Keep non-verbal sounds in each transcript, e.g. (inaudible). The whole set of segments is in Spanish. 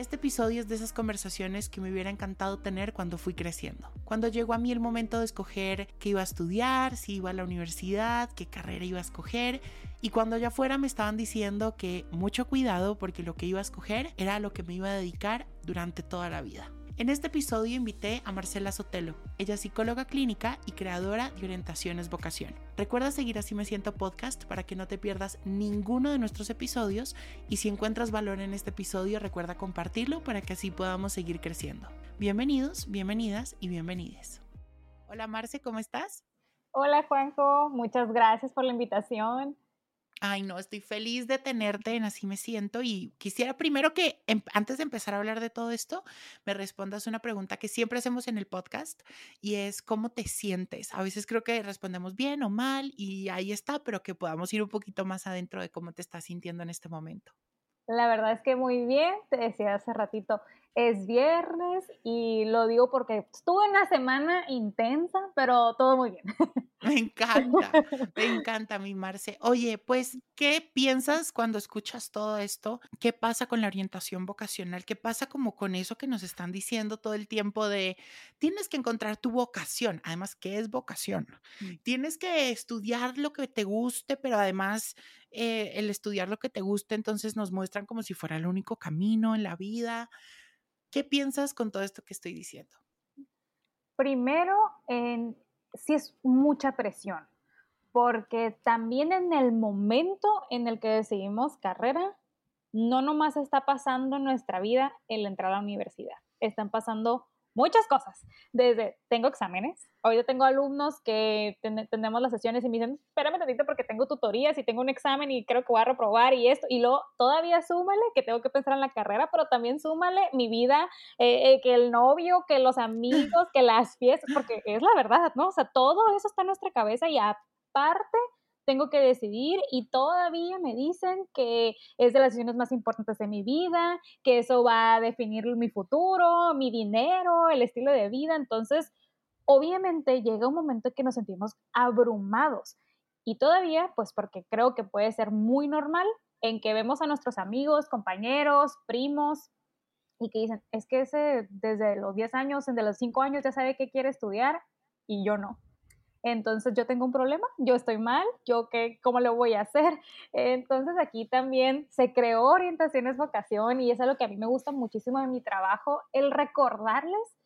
Este episodio es de esas conversaciones que me hubiera encantado tener cuando fui creciendo. Cuando llegó a mí el momento de escoger qué iba a estudiar, si iba a la universidad, qué carrera iba a escoger. Y cuando allá afuera me estaban diciendo que mucho cuidado porque lo que iba a escoger era lo que me iba a dedicar durante toda la vida. En este episodio invité a Marcela Sotelo. Ella es psicóloga clínica y creadora de Orientaciones Vocación. Recuerda seguir Así Me Siento Podcast para que no te pierdas ninguno de nuestros episodios y si encuentras valor en este episodio recuerda compartirlo para que así podamos seguir creciendo. Bienvenidos, bienvenidas y bienvenides. Hola Marce, ¿cómo estás? Hola Juanjo, muchas gracias por la invitación. Ay, no, estoy feliz de tenerte en Así me siento y quisiera primero que em, antes de empezar a hablar de todo esto, me respondas una pregunta que siempre hacemos en el podcast y es ¿cómo te sientes? A veces creo que respondemos bien o mal y ahí está, pero que podamos ir un poquito más adentro de cómo te estás sintiendo en este momento. La verdad es que muy bien, te decía hace ratito, es viernes y lo digo porque estuve una semana intensa, pero todo muy bien. (laughs) Me encanta, me encanta mi Marce. Oye, pues, ¿qué piensas cuando escuchas todo esto? ¿Qué pasa con la orientación vocacional? ¿Qué pasa como con eso que nos están diciendo todo el tiempo de tienes que encontrar tu vocación? Además, ¿qué es vocación? Mm. Tienes que estudiar lo que te guste, pero además eh, el estudiar lo que te guste, entonces nos muestran como si fuera el único camino en la vida. ¿Qué piensas con todo esto que estoy diciendo? Primero, en, sí es mucha presión, porque también en el momento en el que decidimos carrera, no nomás está pasando en nuestra vida el entrar a la universidad, están pasando muchas cosas. Desde tengo exámenes, hoy yo tengo alumnos que tenemos las sesiones y me dicen, espérame tantito porque tengo tutorías y tengo un examen y creo que voy a reprobar y esto, y luego todavía súmale que tengo que pensar en la carrera, pero también súmale mi vida, eh, eh, que el novio, que los amigos, que las fiestas, porque es la verdad, ¿no? O sea, todo eso está en nuestra cabeza y aparte tengo que decidir y todavía me dicen que es de las decisiones más importantes de mi vida, que eso va a definir mi futuro, mi dinero, el estilo de vida. Entonces, obviamente llega un momento en que nos sentimos abrumados y todavía, pues porque creo que puede ser muy normal en que vemos a nuestros amigos, compañeros, primos, y que dicen, es que ese desde los 10 años, desde los 5 años ya sabe qué quiere estudiar y yo no. Entonces yo tengo un problema, yo estoy mal, yo qué, cómo lo voy a hacer. (laughs) Entonces aquí también se creó orientaciones vocación y eso es lo que a mí me gusta muchísimo de mi trabajo, el recordarles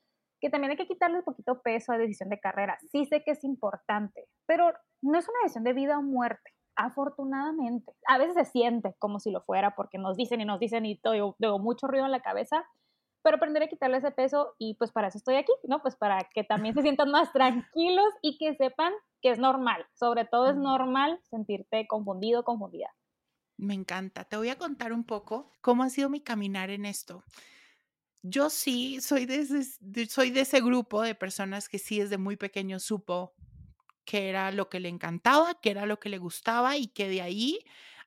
que también hay que quitarle un poquito peso a decisión de carrera. Sí sé que es importante, pero no es una decisión de vida o muerte. Afortunadamente, a veces se siente como si lo fuera porque nos dicen y nos dicen y tengo mucho ruido en la cabeza, pero aprender a quitarle ese peso y pues para eso estoy aquí, ¿no? Pues para que también se sientan más tranquilos y que sepan que es normal, sobre todo es normal sentirte confundido, confundida. Me encanta. Te voy a contar un poco cómo ha sido mi caminar en esto. Yo sí soy de, ese, soy de ese grupo de personas que sí desde muy pequeño supo que era lo que le encantaba, que era lo que le gustaba y que de ahí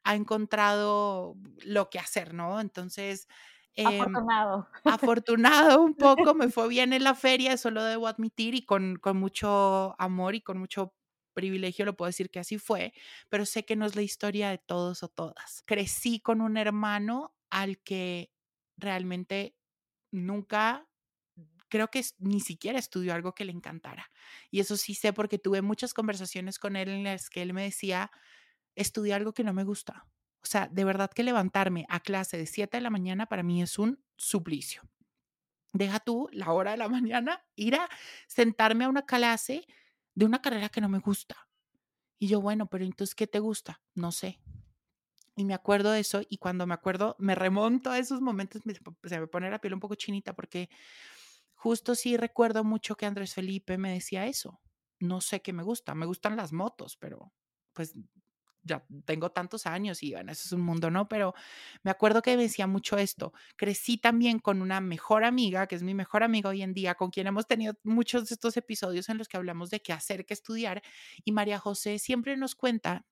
ha encontrado lo que hacer, ¿no? Entonces, Em, afortunado. (laughs) Afortunado un poco, me fue bien en la feria, eso lo debo admitir, y con, con mucho amor y con mucho privilegio lo puedo decir que así fue, pero sé que no es la historia de todos o todas. Crecí con un hermano al que realmente nunca, creo que ni siquiera estudió algo que le encantara. Y eso sí sé porque tuve muchas conversaciones con él en las que él me decía, estudia algo que no me gusta. O sea, de verdad que levantarme a clase de 7 de la mañana para mí es un suplicio. Deja tú la hora de la (laughs) mañana, ir a sentarme a una clase de una carrera que no me gusta. Y yo, bueno, pero entonces, ¿qué te gusta? No sé. Y me acuerdo de eso y cuando me acuerdo, me remonto a esos momentos, se me pone la piel un poco chinita porque justo sí recuerdo mucho que Andrés Felipe me decía eso. No sé qué me gusta, me gustan las motos, pero pues ya tengo tantos años y bueno, eso es un mundo, ¿no? Pero me acuerdo que decía mucho esto. Crecí también con una mejor amiga, que es mi mejor amiga hoy en día, con quien hemos tenido muchos de estos episodios en los que hablamos de qué hacer, qué estudiar. Y María José siempre nos cuenta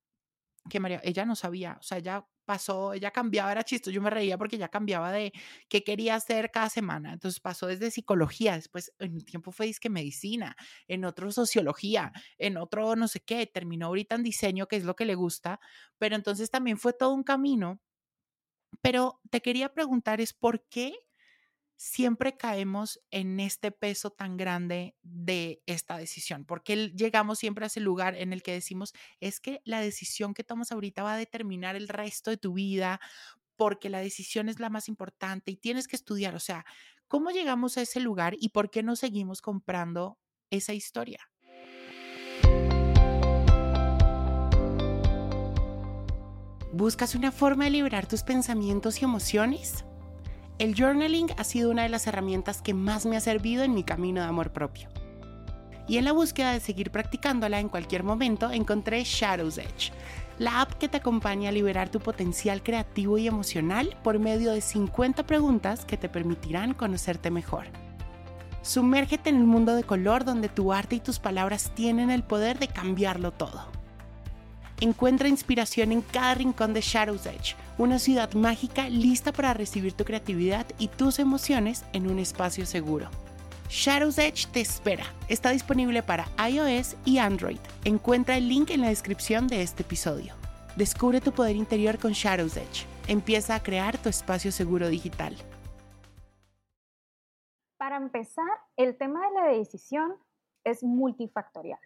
que María, ella no sabía, o sea, ella pasó, ella cambiaba, era chistoso, yo me reía porque ella cambiaba de qué quería hacer cada semana, entonces pasó desde psicología, después en un tiempo fue disque medicina, en otro sociología, en otro no sé qué, terminó ahorita en diseño, que es lo que le gusta, pero entonces también fue todo un camino, pero te quería preguntar es por qué siempre caemos en este peso tan grande de esta decisión, porque llegamos siempre a ese lugar en el que decimos, es que la decisión que tomas ahorita va a determinar el resto de tu vida, porque la decisión es la más importante y tienes que estudiar, o sea, ¿cómo llegamos a ese lugar y por qué no seguimos comprando esa historia? ¿Buscas una forma de liberar tus pensamientos y emociones? El journaling ha sido una de las herramientas que más me ha servido en mi camino de amor propio. Y en la búsqueda de seguir practicándola en cualquier momento encontré Shadows Edge, la app que te acompaña a liberar tu potencial creativo y emocional por medio de 50 preguntas que te permitirán conocerte mejor. Sumérgete en el mundo de color donde tu arte y tus palabras tienen el poder de cambiarlo todo. Encuentra inspiración en cada rincón de Shadow's Edge, una ciudad mágica lista para recibir tu creatividad y tus emociones en un espacio seguro. Shadow's Edge te espera. Está disponible para iOS y Android. Encuentra el link en la descripción de este episodio. Descubre tu poder interior con Shadow's Edge. Empieza a crear tu espacio seguro digital. Para empezar, el tema de la decisión es multifactorial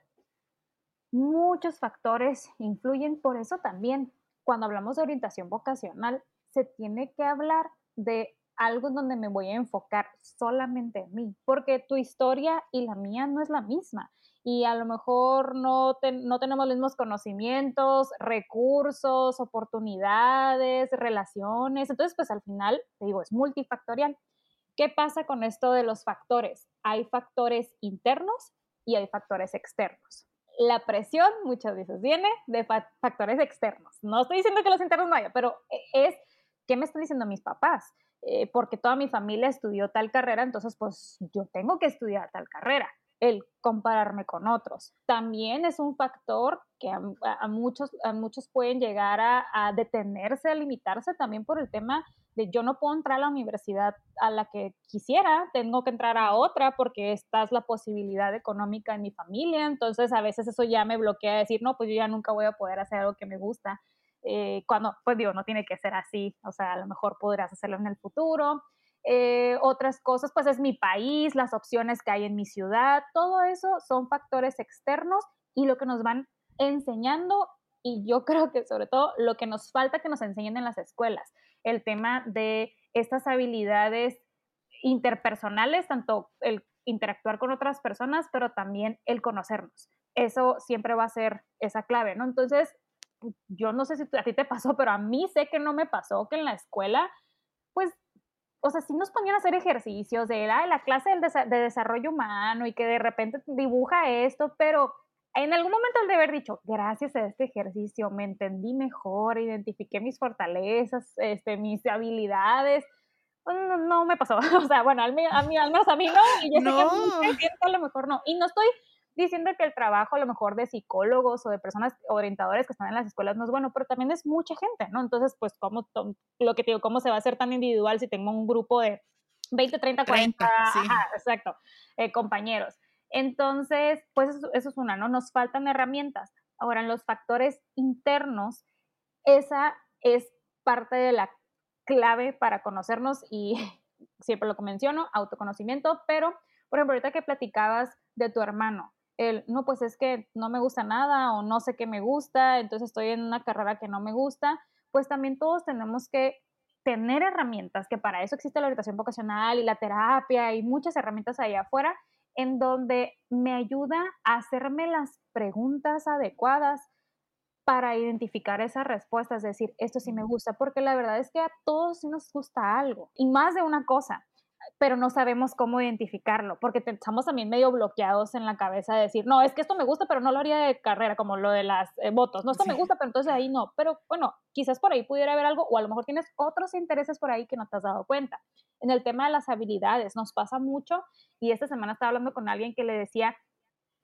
muchos factores influyen, por eso también cuando hablamos de orientación vocacional se tiene que hablar de algo en donde me voy a enfocar solamente en mí, porque tu historia y la mía no es la misma y a lo mejor no, no tenemos los mismos conocimientos, recursos, oportunidades, relaciones, entonces pues al final, te digo, es multifactorial. ¿Qué pasa con esto de los factores? Hay factores internos y hay factores externos la presión muchas veces viene de factores externos. No estoy diciendo que los internos no haya, pero e, es, ¿qué me están diciendo mis papás? Eh, porque toda mi familia estudió tal carrera, entonces pues yo tengo que estudiar tal carrera el compararme con otros. También es un factor que a, muchos, muchos pueden llegar a, detenerse, a limitarse también por el tema de yo no puedo entrar a la universidad a la que quisiera, tengo que entrar a otra porque esta es la posibilidad económica en mi familia, entonces a veces eso ya me bloquea decir, no, pues yo ya nunca voy a poder hacer algo que me gusta. Eh, cuando, pues digo, no tiene que ser así, o sea, a lo mejor podrás hacerlo en el futuro. Eh, otras cosas, pues es mi país, las opciones que hay en mi ciudad, todo eso son factores externos y lo que nos van enseñando y yo (laughs) creo que sobre todo lo que nos falta que nos enseñen en las escuelas, el tema de estas habilidades interpersonales, tanto el interactuar con otras personas, pero también el conocernos. Eso siempre va a ser esa clave, ¿no? Entonces, yo no sé si a ti te pasó, pero a mí sé que no me pasó que en la escuela, pues o sea, sí nos ponían a hacer ejercicios de la, la clase de desarrollo humano y que de repente dibuja esto, pero en algún momento el de haber dicho, gracias a este ejercicio me entendí mejor, identifiqué mis fortalezas, este, mis habilidades. No, no me pasó. (laughs) O sea, bueno, a mí, a mí, al menos a mí no, y yo sé que a lo mejor no. Y no estoy diciendo que el trabajo a lo mejor de psicólogos o de personas orientadores que están en las escuelas no es bueno, pero también es mucha gente, ¿no? Entonces, pues, ¿cómo, lo que te digo, ¿cómo se va a hacer tan individual si tengo un grupo de 20, 30, 40, exacto, eh, compañeros? Entonces, pues eso, es una, ¿no? Nos faltan herramientas. Ahora, en los factores internos, esa es parte de la clave para conocernos y (laughs) siempre lo que menciono, autoconocimiento, pero, por ejemplo, ahorita que platicabas de tu hermano, el, no, pues es que no me gusta nada o no sé qué me gusta, entonces estoy en una carrera que no me gusta, pues también todos tenemos que tener herramientas, que para eso existe la orientación vocacional y la terapia y muchas herramientas allá afuera, en donde me ayuda a hacerme las preguntas adecuadas para identificar esas respuestas, es decir, esto sí me gusta, porque la verdad es que a todos sí nos gusta algo, y más de una cosa pero no sabemos cómo identificarlo, porque estamos también medio bloqueados en la cabeza de decir, no, es que esto me gusta, pero no lo haría de carrera, como lo de las eh, votos, no, esto me gusta, pero entonces ahí no, pero bueno, quizás por ahí pudiera haber algo, o a lo mejor tienes otros intereses por ahí que no te has dado cuenta. En el tema de las habilidades, nos pasa mucho, y esta semana estaba hablando con alguien que le decía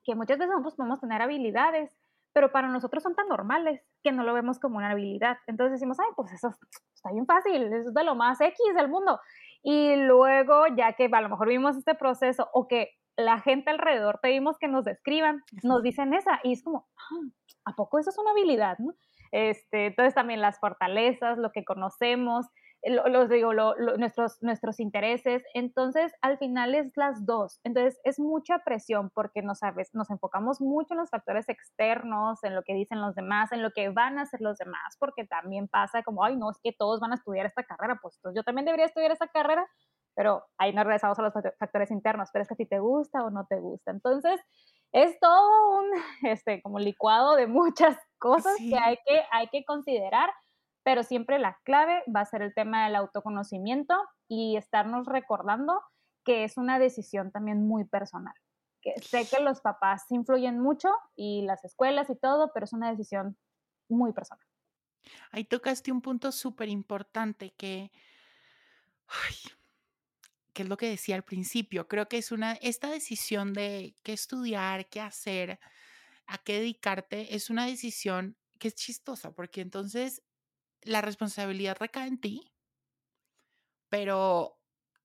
que muchas veces nosotros podemos tener habilidades, pero para nosotros son tan normales que no lo vemos como una habilidad. Entonces decimos, ay, pues eso está bien fácil, eso es de lo más X del mundo. Y luego, ya que a lo mejor vimos este proceso o que la gente alrededor pedimos que nos describan, nos dicen esa y es como, ah, ¿a poco eso es una habilidad? ¿no? Este, entonces también las fortalezas, lo que conocemos, los digo, nuestros, nuestros intereses. Entonces, al final es las dos. Entonces, es mucha presión porque no sabes, nos enfocamos mucho en los factores externos, en lo que dicen los demás, en lo que van a hacer los demás, porque también pasa como, ay, no, es que todos van a estudiar esta carrera, pues yo también debería estudiar esta carrera, pero ahí no regresamos a los factores internos, pero es que a ti te gusta o no te gusta. Entonces, es todo un, este, como licuado de muchas cosas que, hay que hay que considerar pero siempre la clave va a ser el tema del autoconocimiento y estarnos recordando que es una decisión también muy personal. Que sé que los papás influyen mucho y las escuelas y todo, pero es una decisión muy personal. Ahí tocaste un punto súper importante que, que es lo que decía al principio. Creo que es una, esta decisión de qué estudiar, qué hacer, a qué dedicarte, es una decisión que es chistosa, porque entonces la responsabilidad recae en ti, pero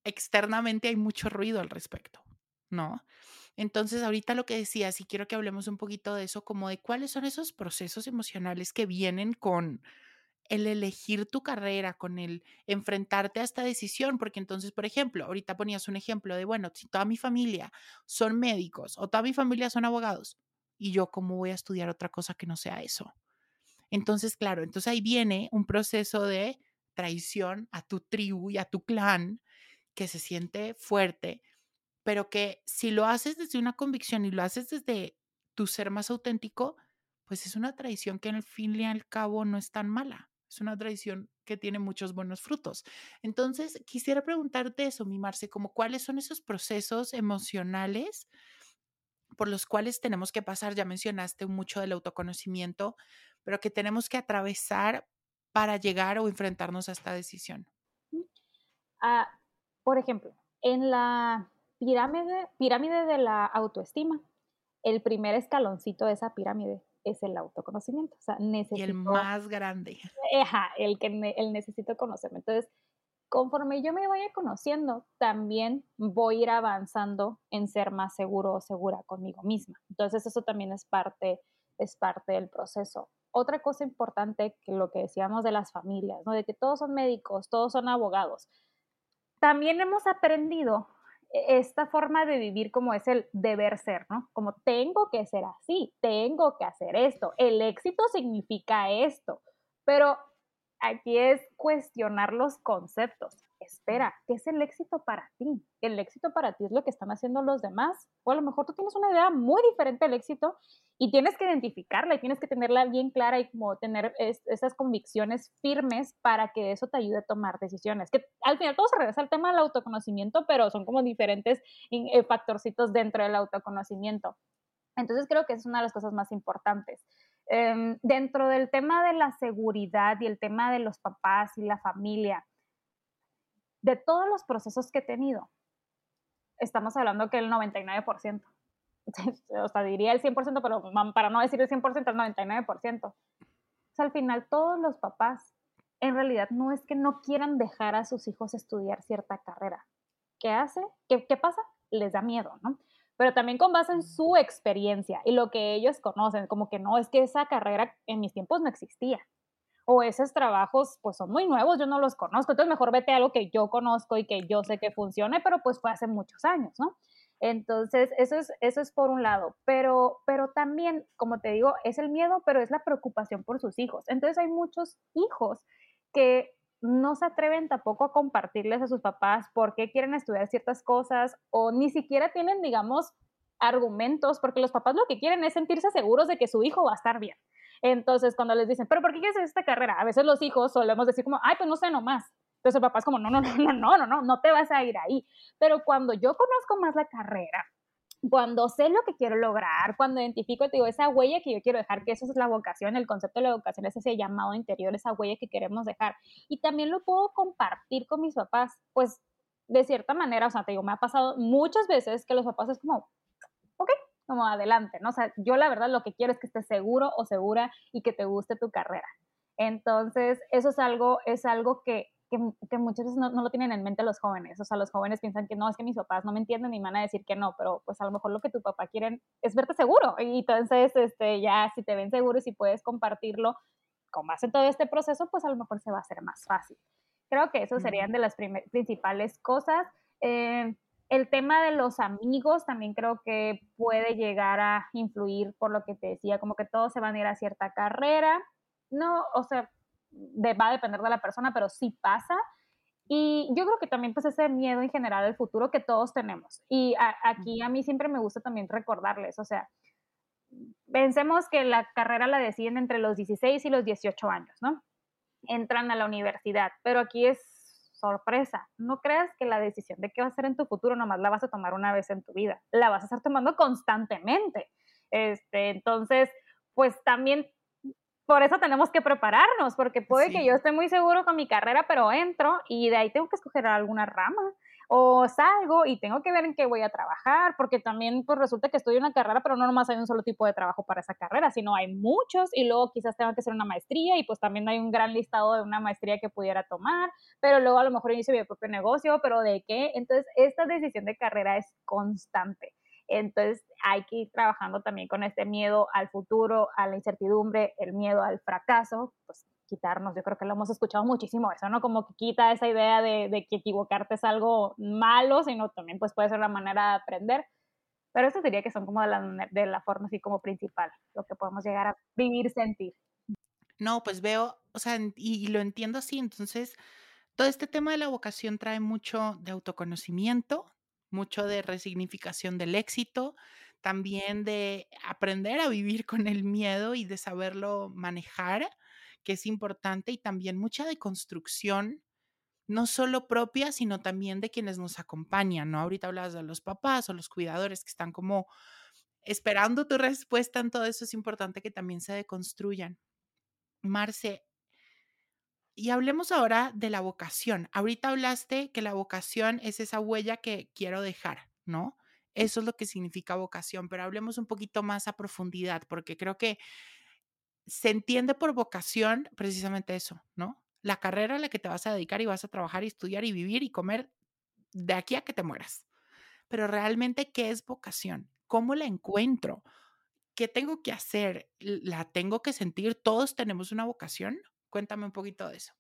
externamente hay mucho ruido al respecto, ¿no? Entonces, ahorita lo que decía, si quiero que hablemos un poquito de eso, como de cuáles son esos procesos emocionales que vienen con el elegir tu carrera, con el enfrentarte a esta decisión, porque entonces, por ejemplo, ahorita ponías un ejemplo de, bueno, si toda mi familia son médicos o toda mi familia son abogados, y yo cómo voy a estudiar otra cosa que no sea eso. Entonces, claro, entonces ahí viene un proceso de traición a tu tribu y a tu clan que se siente fuerte, pero que si lo haces desde una convicción y lo haces desde tu ser más auténtico, pues es una traición que al fin y al cabo no es tan mala. Es una traición que tiene muchos buenos frutos. Entonces, quisiera preguntarte eso, mi Marce, como cuáles son esos procesos emocionales por los cuales tenemos que pasar, ya mencionaste mucho del autoconocimiento, pero que tenemos que atravesar para llegar o enfrentarnos a esta decisión. Ah, por ejemplo, en la pirámide, pirámide de la autoestima, el primer escaloncito de esa pirámide es el autoconocimiento. O sea, necesito, y el más grande. Ajá, el que el necesito conocerme. Entonces, conforme yo me vaya conociendo, también voy a ir avanzando en ser más seguro o segura conmigo misma. Entonces, eso también es parte, es parte del proceso. Otra cosa importante que lo que decíamos de las familias, ¿no? De que todos son médicos, todos son abogados. También hemos aprendido e-, esta forma de vivir como es el deber ser, ¿no? Como tengo que ser así, tengo que hacer esto, el éxito significa esto, pero aquí es cuestionar los conceptos. Espera, ¿qué es el éxito para ti? ¿El éxito para ti es lo que están haciendo los demás? O a lo mejor tú tienes una idea muy diferente del éxito y tienes que identificarla y tienes que tenerla bien clara y como tener esas convicciones firmes para que eso te ayude a tomar decisiones. Que al final todo se regresa al tema del autoconocimiento, pero son como diferentes eh, factorcitos dentro del autoconocimiento. Entonces creo que es una de las cosas más importantes. Em, dentro del tema de la seguridad y el tema de los papás y la familia, de todos los procesos que he tenido, estamos hablando que el 99%, (laughs) o sea, diría el 100%, pero para no decir el 100%, el 99%. O sea, al final todos los papás, en realidad no es que no quieran dejar a sus hijos estudiar cierta carrera. ¿Qué hace? ¿Qué, qué pasa? Les da miedo, ¿no? pero también con base en su experiencia y lo que ellos conocen, como que no, es que esa carrera en mis tiempos no existía. O esos trabajos pues son muy nuevos, yo no los conozco, entonces mejor vete a algo que yo conozco y que yo sé que funcione, pero pues fue hace muchos años, ¿no? Entonces, eso es, eso es por un lado, pero, pero también, como te digo, es el miedo, pero es la preocupación por sus hijos. Entonces, hay muchos hijos que no se atreven tampoco a compartirles a sus papás por qué quieren estudiar ciertas cosas o ni siquiera tienen, digamos, argumentos, porque los papás lo que quieren es sentirse seguros de que su hijo va a estar bien. Entonces, cuando les dicen, pero ¿por qué quieres esta carrera? A veces los hijos solemos decir como, ay, pues no sé nomás. Entonces el papá es como, no, no, no, no, no, no, no, no te vas a ir ahí. Pero cuando yo conozco más la carrera, cuando sé lo que quiero lograr, cuando identifico, te digo, esa huella que yo quiero dejar, que eso es la vocación, el concepto de la vocación es ese llamado interior, esa huella que queremos dejar. Y también lo puedo compartir con mis papás, pues de cierta manera, o sea, te digo, me ha pasado muchas veces que los papás es como, como adelante, ¿no? O sea, yo la verdad lo que quiero es que estés seguro o segura y que te guste tu carrera. Entonces, eso es algo, es algo que, que, muchas veces no, lo tienen en mente los jóvenes. O sea, los jóvenes piensan que no, es que mis papás no me entienden y me van a decir que no, pero pues a lo mejor lo que tu papá quieren es verte seguro. Y entonces, este, ya si te ven seguro y si puedes compartirlo con base en todo este proceso, pues a lo mejor se va a hacer más fácil. Creo que eso serían de las principales cosas. Eh, el tema de los amigos también creo que puede llegar a influir por lo que te decía, como que todos se van a ir a cierta carrera. No, o sea, va a depender de la persona, pero sí pasa. Y yo creo que también pues ese miedo en general al futuro que todos tenemos. Y aquí a mí siempre me gusta también recordarles, o sea, pensemos que la carrera la deciden entre los 16 y los 18 años, ¿no? Entran a la universidad, pero aquí es sorpresa. No creas que la decisión de qué va a hacer en tu futuro nomás la vas a tomar una vez en tu vida, la vas a estar tomando constantemente. Este, entonces, pues también por eso tenemos que prepararnos, porque puede que yo esté muy seguro con mi carrera, pero entro y de ahí tengo que escoger alguna rama o salgo y tengo que ver en qué voy a trabajar, porque también pues resulta que estoy en una carrera, pero no nomás hay un solo tipo de trabajo para esa carrera, sino hay muchos y luego quizás tengo que hacer una maestría y pues también hay un gran listado de una maestría que pudiera tomar, pero luego a lo mejor inicio mi propio negocio, pero ¿de qué? Entonces, esta decisión de carrera es constante. Entonces hay que ir trabajando también con este miedo al futuro, a la incertidumbre, el miedo al fracaso, pues quitarnos, yo creo que lo hemos escuchado muchísimo eso, ¿no? Como que quita esa idea de, que equivocarte es algo malo, sino también pues puede ser una manera de aprender. Pero eso diría que son como de la, de la forma así como principal, lo que podemos llegar a vivir, sentir. No, pues veo, o sea, y, y lo entiendo así, entonces todo este tema de la vocación trae mucho de autoconocimiento, mucho de resignificación del éxito, también de aprender a vivir con el miedo y de saberlo manejar, que es importante, y también mucha de construcción, no solo propia, sino también de quienes nos acompañan, ¿no? Ahorita hablas de los papás o los cuidadores que están como esperando tu respuesta en todo eso, es importante que también se deconstruyan. Marce, y hablemos ahora de la vocación. Ahorita hablaste que la vocación es esa huella que quiero dejar, ¿no? Eso es lo que significa vocación, pero hablemos un poquito más a profundidad, porque creo que se entiende por vocación precisamente eso, ¿no? La carrera a la que te vas a dedicar y vas a trabajar y estudiar y vivir y comer de aquí a que te mueras. Pero realmente, ¿qué es vocación? ¿Cómo la encuentro? ¿Qué tengo que hacer? ¿La tengo que sentir? ¿Todos tenemos una vocación? Cuéntame un poquito de eso.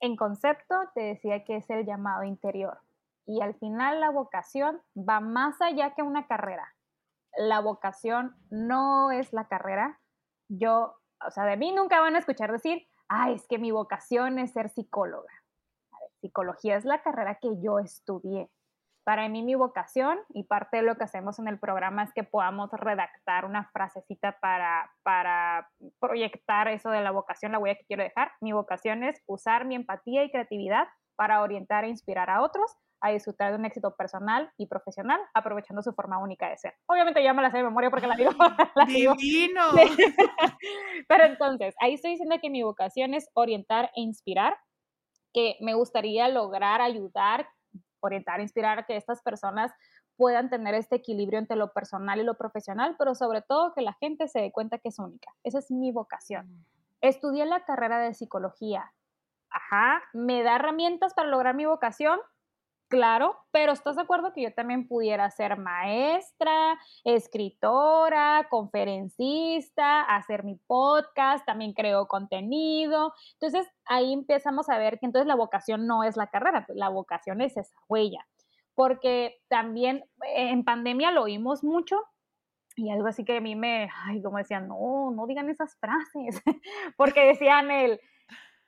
En concepto, te decía que es el llamado interior. Y al final la vocación va más allá que una carrera. La vocación no es la carrera. Yo, o sea, de mí nunca van a escuchar decir, ah, es que mi vocación es ser psicóloga. psicología es la carrera que yo estudié. Para mí mi vocación y parte de lo que hacemos en el programa es que podamos redactar una frasecita para, para proyectar eso de la vocación, la huella que quiero dejar. Mi vocación es usar mi empatía y creatividad para orientar e inspirar a otros a disfrutar de un éxito personal y profesional, aprovechando su forma única de ser. Obviamente ya me la sé de memoria porque la digo. (laughs) La ¡Divino! (laughs) Pero entonces, ahí estoy diciendo que mi vocación es orientar e inspirar, que me gustaría lograr ayudar orientar, inspirar a que estas personas puedan tener este equilibrio entre lo personal y lo profesional, pero sobre todo que la gente se dé cuenta que es única. Esa es mi vocación. Mm. Estudié la carrera de psicología. Ajá, ¿me da herramientas para lograr mi vocación? Claro, pero ¿estás de acuerdo que yo también pudiera ser maestra, escritora, conferencista, hacer mi podcast, también creo contenido? Entonces ahí empezamos a ver que entonces la vocación no es la carrera, la vocación es esa huella. Porque también en pandemia lo oímos mucho, y algo así que a mí me, ay, como decían, no, no digan esas frases, (laughs) porque decían el,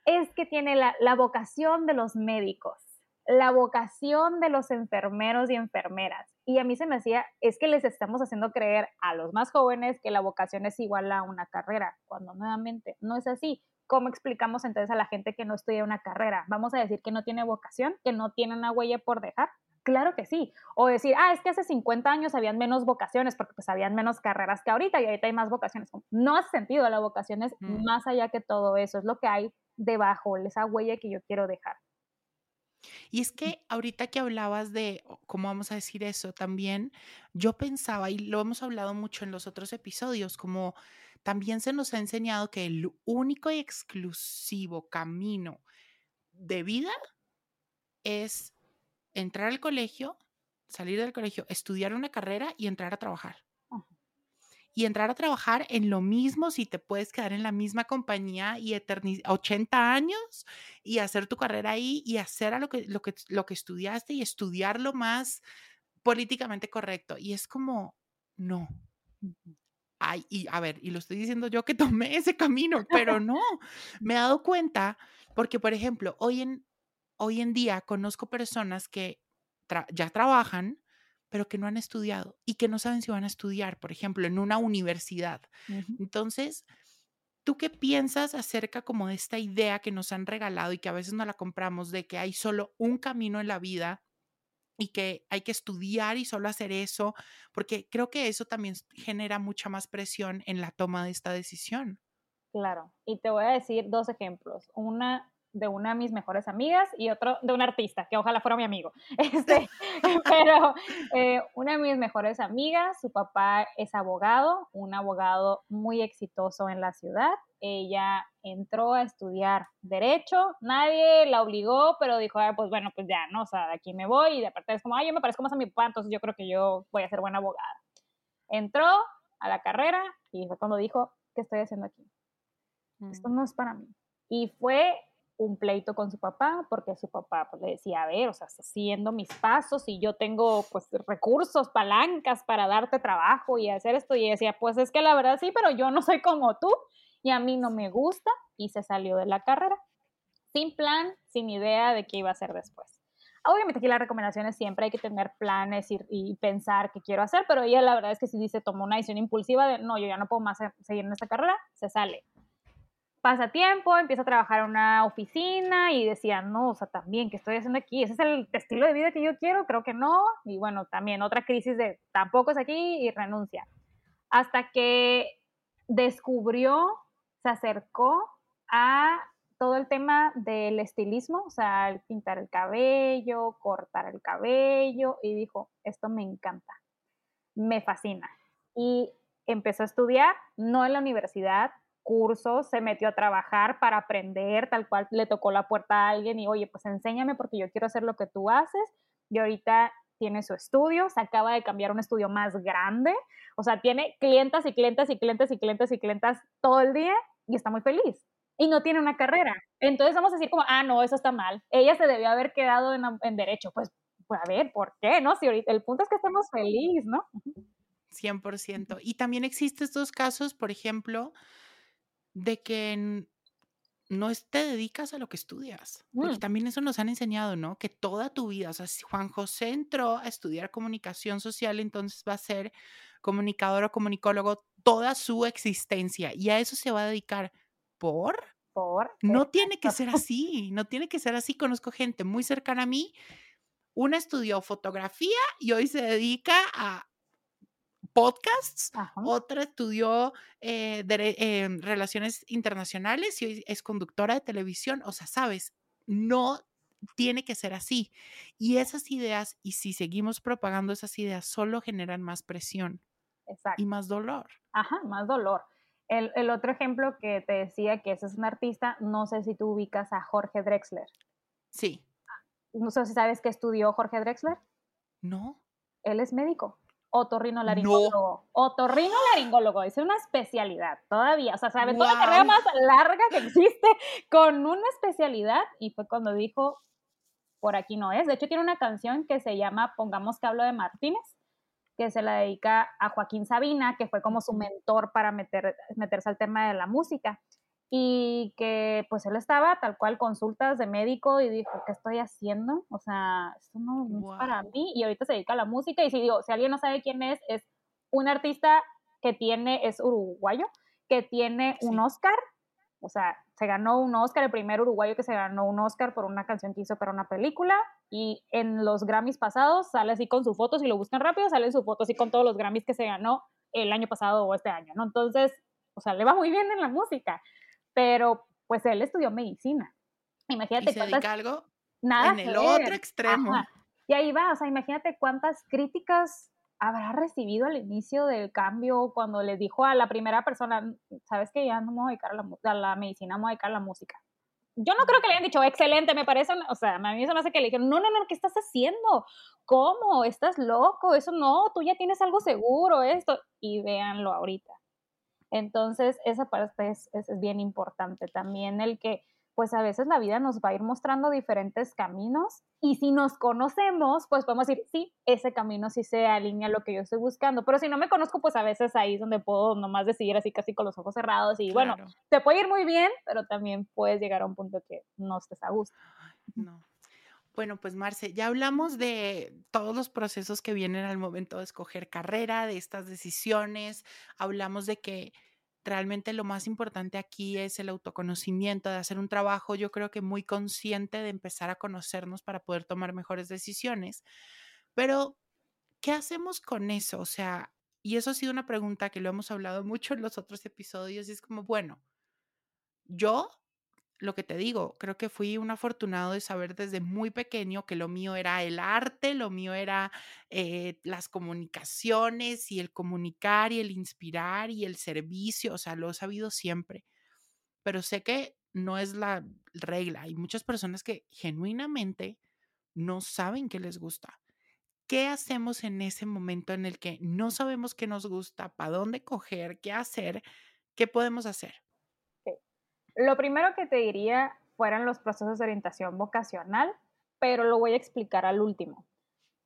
es que tiene la, la, vocación de los médicos la vocación de los enfermeros y enfermeras. Y a mí se me hacía, es que les estamos haciendo creer a los más jóvenes que la vocación es igual a una carrera, cuando nuevamente no es así. ¿cómo explicamos entonces a la gente que no estudia una carrera? ¿Vamos a decir que no tiene vocación, que no tiene una huella por dejar? Claro que sí. O decir, ah, es que hace 50 años habían menos vocaciones porque pues habían menos carreras que ahorita y ahorita hay más vocaciones. No hace sentido, la vocación es más allá que todo eso, es lo que hay debajo, esa huella que yo quiero dejar. Y es que ahorita que hablabas de, ¿cómo vamos a decir eso? También yo pensaba, y lo hemos hablado mucho en los otros episodios, como también se nos ha enseñado que el único y exclusivo camino de vida es entrar al colegio, salir del colegio, estudiar una carrera y entrar a trabajar y entrar a trabajar en lo mismo si te puedes quedar en la misma compañía y 80 años y hacer tu carrera ahí y hacer a lo que, lo, que, lo que estudiaste y estudiar lo más políticamente correcto. Y es como, no. Ay, y a ver, y lo estoy diciendo yo que (laughs) tomé ese camino, pero (laughs) no, me he dado cuenta porque, por ejemplo, hoy en, hoy en día conozco personas que ya trabajan, pero que no han estudiado y que no saben si van a estudiar, por ejemplo, en una universidad. Entonces, ¿tú qué piensas acerca como de esta idea que nos han regalado y que a veces no la compramos de que hay solo un camino en la vida y que hay que estudiar y solo hacer eso? Porque creo que eso también genera mucha más presión en la toma de esta decisión. Claro, y te voy a decir dos ejemplos. Una de una de mis mejores amigas y otro de un artista, que ojalá fuera mi amigo. (laughs) Este, pero eh, una de mis mejores amigas, su papá es abogado, un abogado muy exitoso en la ciudad. Ella entró a estudiar derecho, nadie la obligó, pero dijo, ah, pues bueno, pues ya, ¿no? O sea, de aquí me voy y de aparte es como, ay, yo me parezco más a mi papá, entonces yo creo que yo voy a ser buena abogada. Entró a la carrera y fue cuando dijo, ¿qué estoy haciendo aquí? Esto mm. no es para mí. Y fue un pleito con su papá, porque su papá pues, le decía, a ver, o sea, siguiendo mis pasos y yo tengo pues recursos, palancas para darte trabajo y hacer esto. Y decía, pues es que la verdad sí, pero yo no soy como tú y a mí no me gusta y se salió de la carrera, sin plan, sin idea de qué iba a hacer después. Obviamente aquí las recomendaciones siempre hay que tener planes y, y pensar qué quiero hacer, pero ella la verdad es que si dice, tomó una decisión impulsiva de, no, yo ya no puedo más seguir en esta carrera, se sale pasa tiempo, empieza a trabajar en una oficina y decía, no, o sea, también, ¿qué estoy haciendo aquí? ¿Ese es el estilo de vida que yo quiero? Creo que no. Y bueno, también otra crisis de, tampoco es aquí y renuncia. Hasta que descubrió, se acercó a todo el tema del estilismo, o sea, pintar el cabello, cortar el cabello, y dijo, esto me encanta, me fascina. Y empezó a estudiar, no en la universidad, cursos, se metió a trabajar para aprender, tal cual le tocó la puerta a alguien y, oye, pues enséñame porque yo quiero hacer lo que tú haces. Y ahorita tiene su estudio, se acaba de cambiar un estudio más grande, o sea, tiene clientas y clientes y clientes y clientes y clientas todo el día y está muy feliz. Y no tiene una carrera. Entonces vamos a decir como, ah, no, eso está mal. Ella se debió haber quedado en, en derecho. Pues, pues, a ver, ¿por qué? ¿No? Si ahorita el punto es que estemos felices, ¿no? 100%. Y también existen estos casos, por ejemplo, de que no te dedicas a lo que estudias. Porque mm. también eso nos han enseñado, ¿no? Que toda tu vida, o sea, si Juan José entró a estudiar comunicación social, entonces va a ser comunicador o comunicólogo toda su existencia y a eso se va a dedicar. ¿Por? Por. No tiene que ser (laughs) así, no tiene que ser así. Conozco gente muy cercana a mí. Una estudió fotografía y hoy se dedica a podcasts, otra estudió eh, em, relaciones internacionales y hoy es conductora de televisión. O sea, sabes, no tiene que ser así. Y esas ideas, y si seguimos propagando esas ideas, solo generan más presión y más dolor. Ajá, más dolor. El, el, otro ejemplo que te decía que ese es un artista, no sé si tú ubicas a Jorge Drexler. Sí. No sé si sabes qué estudió Jorge Drexler. No. Él es médico otorrinolaringólogo. No. Otorrinolaringólogo, es una especialidad todavía. O sea, sabe toda la carrera más larga que existe con una especialidad. Y fue cuando dijo, por aquí no es. De hecho, tiene una canción que se llama Pongamos que hablo de Martínez, que se la dedica a Joaquín Sabina, que fue como su mentor para meter, meterse al tema de la música y que pues él estaba tal cual consultas de médico y dijo, ¿qué estoy haciendo? O sea, esto no, es para mí y ahorita se dedica a la música y si digo, si alguien no sabe quién es, es un artista que tiene, es uruguayo, que tiene un Oscar, o sea, se ganó un Oscar, el primer uruguayo que se ganó un Oscar por una canción que hizo para una película. Y en los Grammys pasados sale así con su foto, si lo buscan rápido, sale su foto así con todos los Grammys que se ganó el año pasado o este año, ¿no? Entonces, o sea, le va muy bien en la música, pero pues él estudió medicina. Imagínate ¿Y se dedica a algo Nada en el otro extremo. Y ahí va, o sea, imagínate cuántas críticas habrá recibido al inicio del cambio cuando le dijo a la primera persona, sabes que ya no me voy a dedicar a la, a la medicina, me voy a dedicar a la música. Yo no creo que le hayan dicho, excelente, me parece, o sea, a mí se me hace que le dijeron, no, no, no, ¿qué estás haciendo? ¿Cómo? ¿Estás loco? Eso no, tú ya tienes algo seguro, esto. Y véanlo ahorita. Entonces, esa parte es, es bien importante también, el que pues a veces la vida nos va a ir mostrando diferentes caminos y si nos conocemos, pues podemos decir, sí, ese camino sí se alinea a lo que yo estoy buscando, pero si no me conozco, pues a veces ahí es donde puedo nomás decidir así casi con los ojos cerrados y bueno, te puede ir muy bien, pero también puedes llegar a un punto que no estés a gusto. No. Bueno, pues Marce, ya hablamos de todos los procesos que vienen al momento de escoger carrera, de estas decisiones, hablamos de que realmente lo más importante aquí es el autoconocimiento, de hacer un trabajo, yo creo que muy consciente de empezar a conocernos para poder tomar mejores decisiones. Pero, ¿qué hacemos con eso? O sea, y eso ha sido una pregunta que lo hemos hablado mucho en los otros episodios, y es como, bueno, yo lo que te digo, creo que fui un afortunado de saber desde muy pequeño que lo mío era el arte, lo mío era eh, las comunicaciones y el comunicar y el inspirar y el servicio, o sea, lo he sabido siempre. Pero sé que no es la regla. Hay muchas personas que genuinamente no saben qué les gusta. ¿Qué hacemos en ese momento en el que no sabemos qué nos gusta, para dónde coger, qué hacer? ¿Qué podemos hacer? Lo primero que te diría fueran los procesos de orientación vocacional, pero lo voy a explicar al último,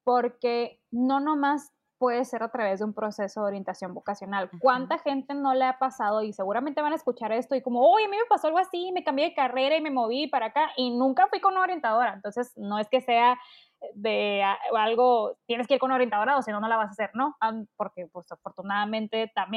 porque no nomás puede ser a través de un proceso de orientación vocacional. ¿Cuánta gente no le ha pasado y seguramente van a escuchar esto y como, oye, a mí me pasó algo así, me cambié de carrera y me moví para acá y nunca fui con una orientadora? Entonces, no es que sea de algo, tienes que ir con una orientadora o si no, no la vas a hacer, ¿no? Porque, pues, afortunadamente también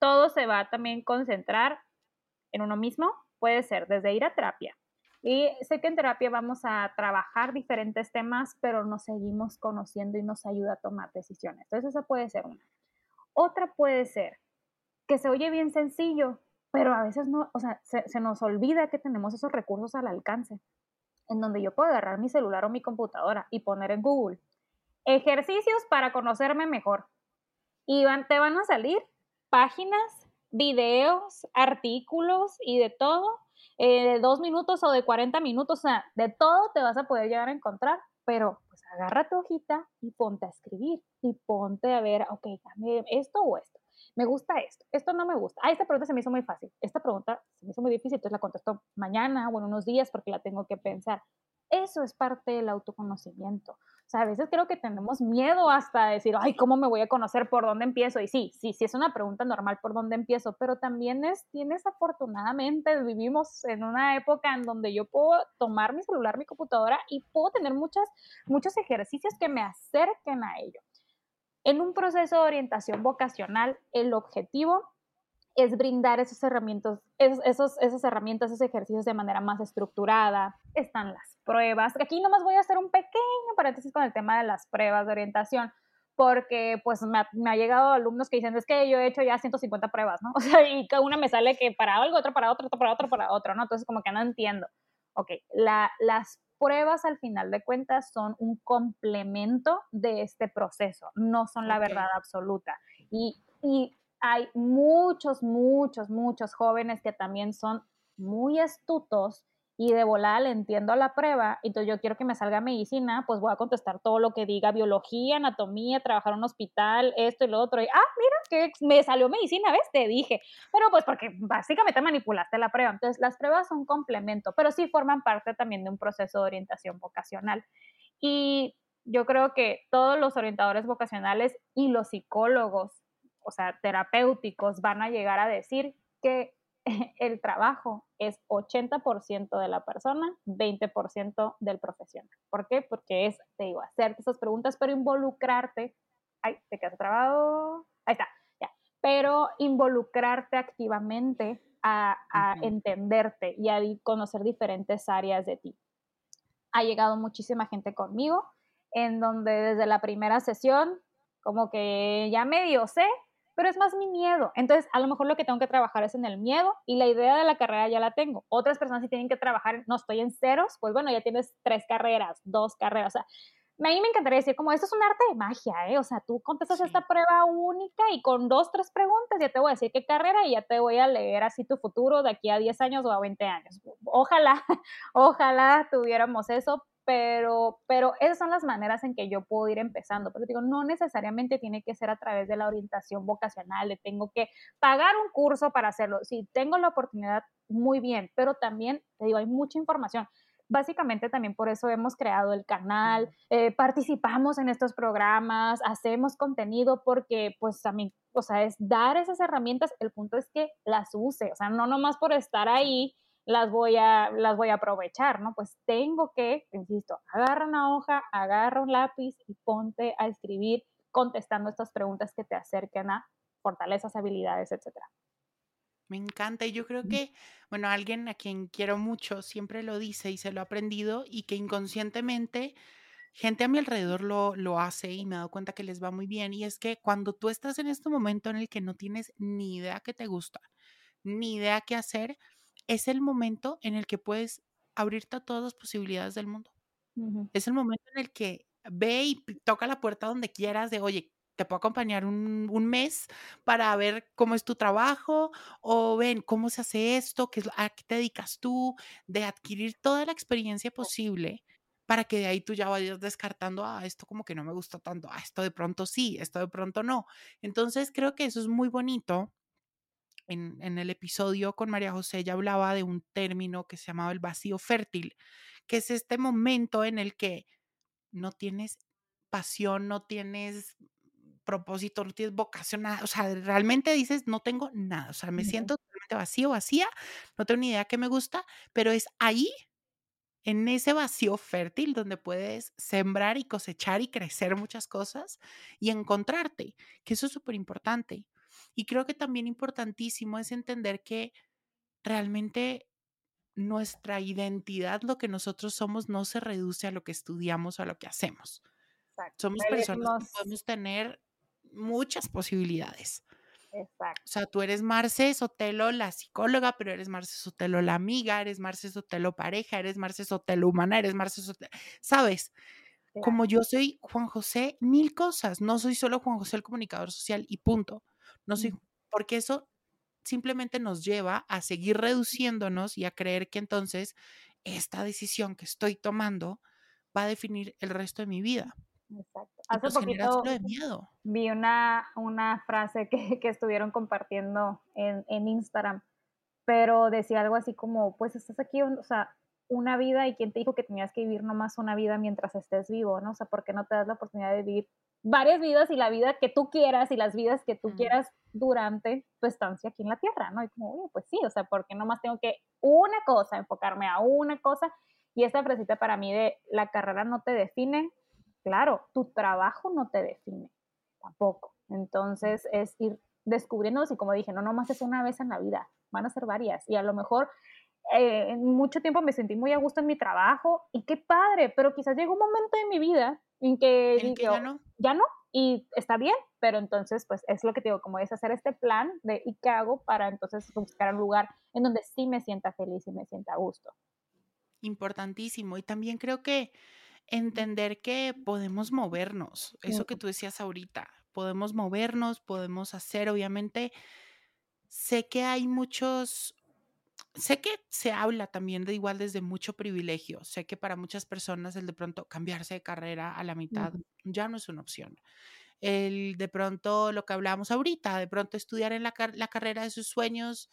todo se va a también concentrar en uno mismo. Puede ser desde ir a terapia. Y sé que en terapia vamos a trabajar diferentes temas, pero nos seguimos conociendo y nos ayuda a tomar decisiones. Entonces, esa puede ser una. Otra puede ser que se oye bien sencillo, pero a veces no, o sea, se, nos olvida que tenemos esos recursos al alcance, en donde yo puedo agarrar mi celular o mi computadora y poner en Google ejercicios para conocerme mejor. Y te van a salir páginas, videos, artículos y de todo, eh, de dos minutos o de 40 minutos, o sea, de todo te vas a poder llegar a encontrar, pero pues agarra tu hojita y ponte a escribir y ponte a ver, ok, esto o esto. Me gusta esto, esto no me gusta. Ah, esta pregunta se me hizo muy fácil. Esta pregunta se me hizo muy difícil, entonces la contesto mañana o en unos días porque la tengo que pensar. Eso es parte del autoconocimiento. O sea, a veces creo que tenemos miedo hasta decir, ay, ¿cómo me voy a conocer? ¿Por dónde empiezo? Y sí, sí, sí es una pregunta normal por dónde empiezo, pero también es, tienes afortunadamente, vivimos en una época en donde yo puedo tomar mi celular, mi computadora y puedo tener muchas, muchos ejercicios que me acerquen a ello. En un proceso de orientación vocacional, el objetivo es brindar esos herramientas, esos, esos, esas herramientas, esos ejercicios de manera más estructurada. Están las pruebas. Aquí nomás voy a hacer un pequeño paréntesis con el tema de las pruebas de orientación porque pues me ha, me ha, llegado alumnos que dicen, es que yo he hecho ya 150 pruebas, ¿no? (laughs) O sea, y cada una me sale que para algo, otra para otro, otra para otro, para otro, ¿no? Entonces como que no entiendo. Ok, la, las pruebas al final de cuentas son un complemento de este proceso, no son la okay. verdad absoluta. Y, y hay muchos, muchos, muchos jóvenes que también son muy astutos y de volada le entiendo la prueba, entonces yo quiero que me salga medicina, pues voy a contestar todo lo que diga biología, anatomía, trabajar en un hospital, esto y lo otro. Y, ah, mira, que me salió medicina, ¿ves? Te dije. Pero pues porque básicamente manipulaste la prueba. Entonces las pruebas son complemento, pero sí forman parte también de un proceso de orientación vocacional. Y yo creo que todos los orientadores vocacionales y los psicólogos, o sea, terapéuticos, van a llegar a decir que (laughs) el trabajo es 80% de la persona, 20% del profesional. ¿Por qué? Porque es, te digo, hacerte esas preguntas, pero involucrarte. Ay, te quedas trabado. Ahí está, ya. Pero involucrarte activamente a, a uh -huh. entenderte y a conocer diferentes áreas de ti. Ha llegado muchísima gente conmigo, en donde desde la primera sesión, como que ya medio sé, pero es más mi miedo. Entonces, a lo mejor lo que tengo que trabajar es en el miedo y la idea de la carrera ya la tengo. Otras personas sí tienen que trabajar, no estoy en ceros, pues bueno, ya tienes tres carreras, dos carreras, o sea, a mí me encantaría decir como esto es un arte de magia, ¿eh? O sea, tú contestas sí. esta prueba única y con dos, tres preguntas ya te voy a decir qué carrera y ya te voy a leer así tu futuro de aquí a 10 años o a 20 años. Ojalá, (laughs) ojalá tuviéramos eso, pero, pero esas son las maneras en que yo puedo ir empezando. Pero digo, no necesariamente tiene que ser a través de la orientación vocacional, le tengo que pagar un curso para hacerlo. Si tengo la oportunidad, muy bien, pero también, te digo, hay mucha información. Básicamente también por eso hemos creado el canal, eh, participamos en estos programas, hacemos contenido porque pues también, o sea, es dar esas herramientas, el punto es que las use, o sea, no nomás por estar ahí las voy a, las voy a aprovechar, ¿no? Pues tengo que, insisto, agarra una hoja, agarra un lápiz y ponte a escribir contestando estas preguntas que te acerquen a fortalezas, habilidades, etcétera. Me encanta y yo creo que, bueno, alguien a quien quiero mucho siempre lo dice y se lo ha aprendido y que inconscientemente gente a mi alrededor lo, lo hace y me he dado cuenta que les va muy bien y es que cuando tú estás en este momento en el que no tienes ni idea que te gusta, ni idea qué hacer, es el momento en el que puedes abrirte a todas las posibilidades del mundo. Uh -huh. Es el momento en el que ve y toca la puerta donde quieras de, oye, te puedo acompañar un, un, mes para ver cómo es tu trabajo o ven cómo se hace esto, qué a qué te dedicas tú, de adquirir toda la experiencia posible para que de ahí tú ya vayas descartando, ah, esto como que no me gusta tanto, ah, esto de pronto sí, esto de pronto no. Entonces creo que eso es muy bonito en, en, el episodio con María José, ella hablaba de un término que se llamaba el vacío fértil, que es este momento en el que no tienes pasión, no tienes propósito, no tienes vocación, nada, o sea, realmente dices, no tengo nada, o sea, me siento totalmente vacío, vacía, no tengo ni idea qué me gusta, pero es ahí, en ese vacío fértil, donde puedes sembrar y cosechar y crecer muchas cosas y encontrarte, que eso es súper importante. Y creo que también importantísimo es entender que realmente nuestra identidad, lo que nosotros somos, no se reduce a lo que estudiamos o a lo que hacemos. Exacto. Somos personas que podemos tener muchas posibilidades. Exacto. O sea, tú eres Marce Sotelo, la psicóloga, pero eres Marce Sotelo, la amiga, eres Marce Sotelo, pareja, eres Marce Sotelo, humana, eres Marce Sotelo, ¿sabes? Como yo soy Juan José, mil cosas. No soy solo Juan José el comunicador social y punto. No soy, porque eso simplemente nos lleva a seguir reduciéndonos y a creer que entonces esta decisión que estoy tomando va a definir el resto de mi vida. Exacto. Hace pues poquito de miedo. vi una, una frase que, que estuvieron compartiendo en, en, Instagram, pero decía algo así como, pues estás aquí, o sea, una vida y quién te dijo que tenías que vivir nomás una vida mientras estés vivo, ¿no? O sea, ¿por qué no te das la oportunidad de vivir varias vidas y la vida que tú quieras y las vidas que tú quieras durante tu estancia aquí en la Tierra, ¿no? Y como, oye, pues sí, o sea, porque nomás tengo que una cosa, enfocarme a una cosa. Y esta fresita para mí de la carrera no te define, claro, tu trabajo no te define tampoco. Entonces es ir descubriéndonos y como dije, no nomás es una vez en la vida, van a ser varias y a lo mejor eh, en mucho tiempo me sentí muy a gusto en mi trabajo y qué padre, pero quizás llegó un momento en mi vida en que, ya no. Ya no, y está bien, pero entonces pues es lo que te digo, como es hacer este plan de ¿y qué hago para entonces buscar un lugar en donde sí me sienta feliz y me sienta a gusto? Importantísimo. Y también creo que entender que podemos movernos, eso que tú decías ahorita, podemos movernos, podemos hacer, obviamente, sé que hay muchos, sé que se habla también de igual desde mucho privilegio, sé que para muchas personas el de pronto cambiarse de carrera a la mitad ya no es una opción. El de pronto lo que hablábamos ahorita, de pronto estudiar en la, la carrera de sus sueños,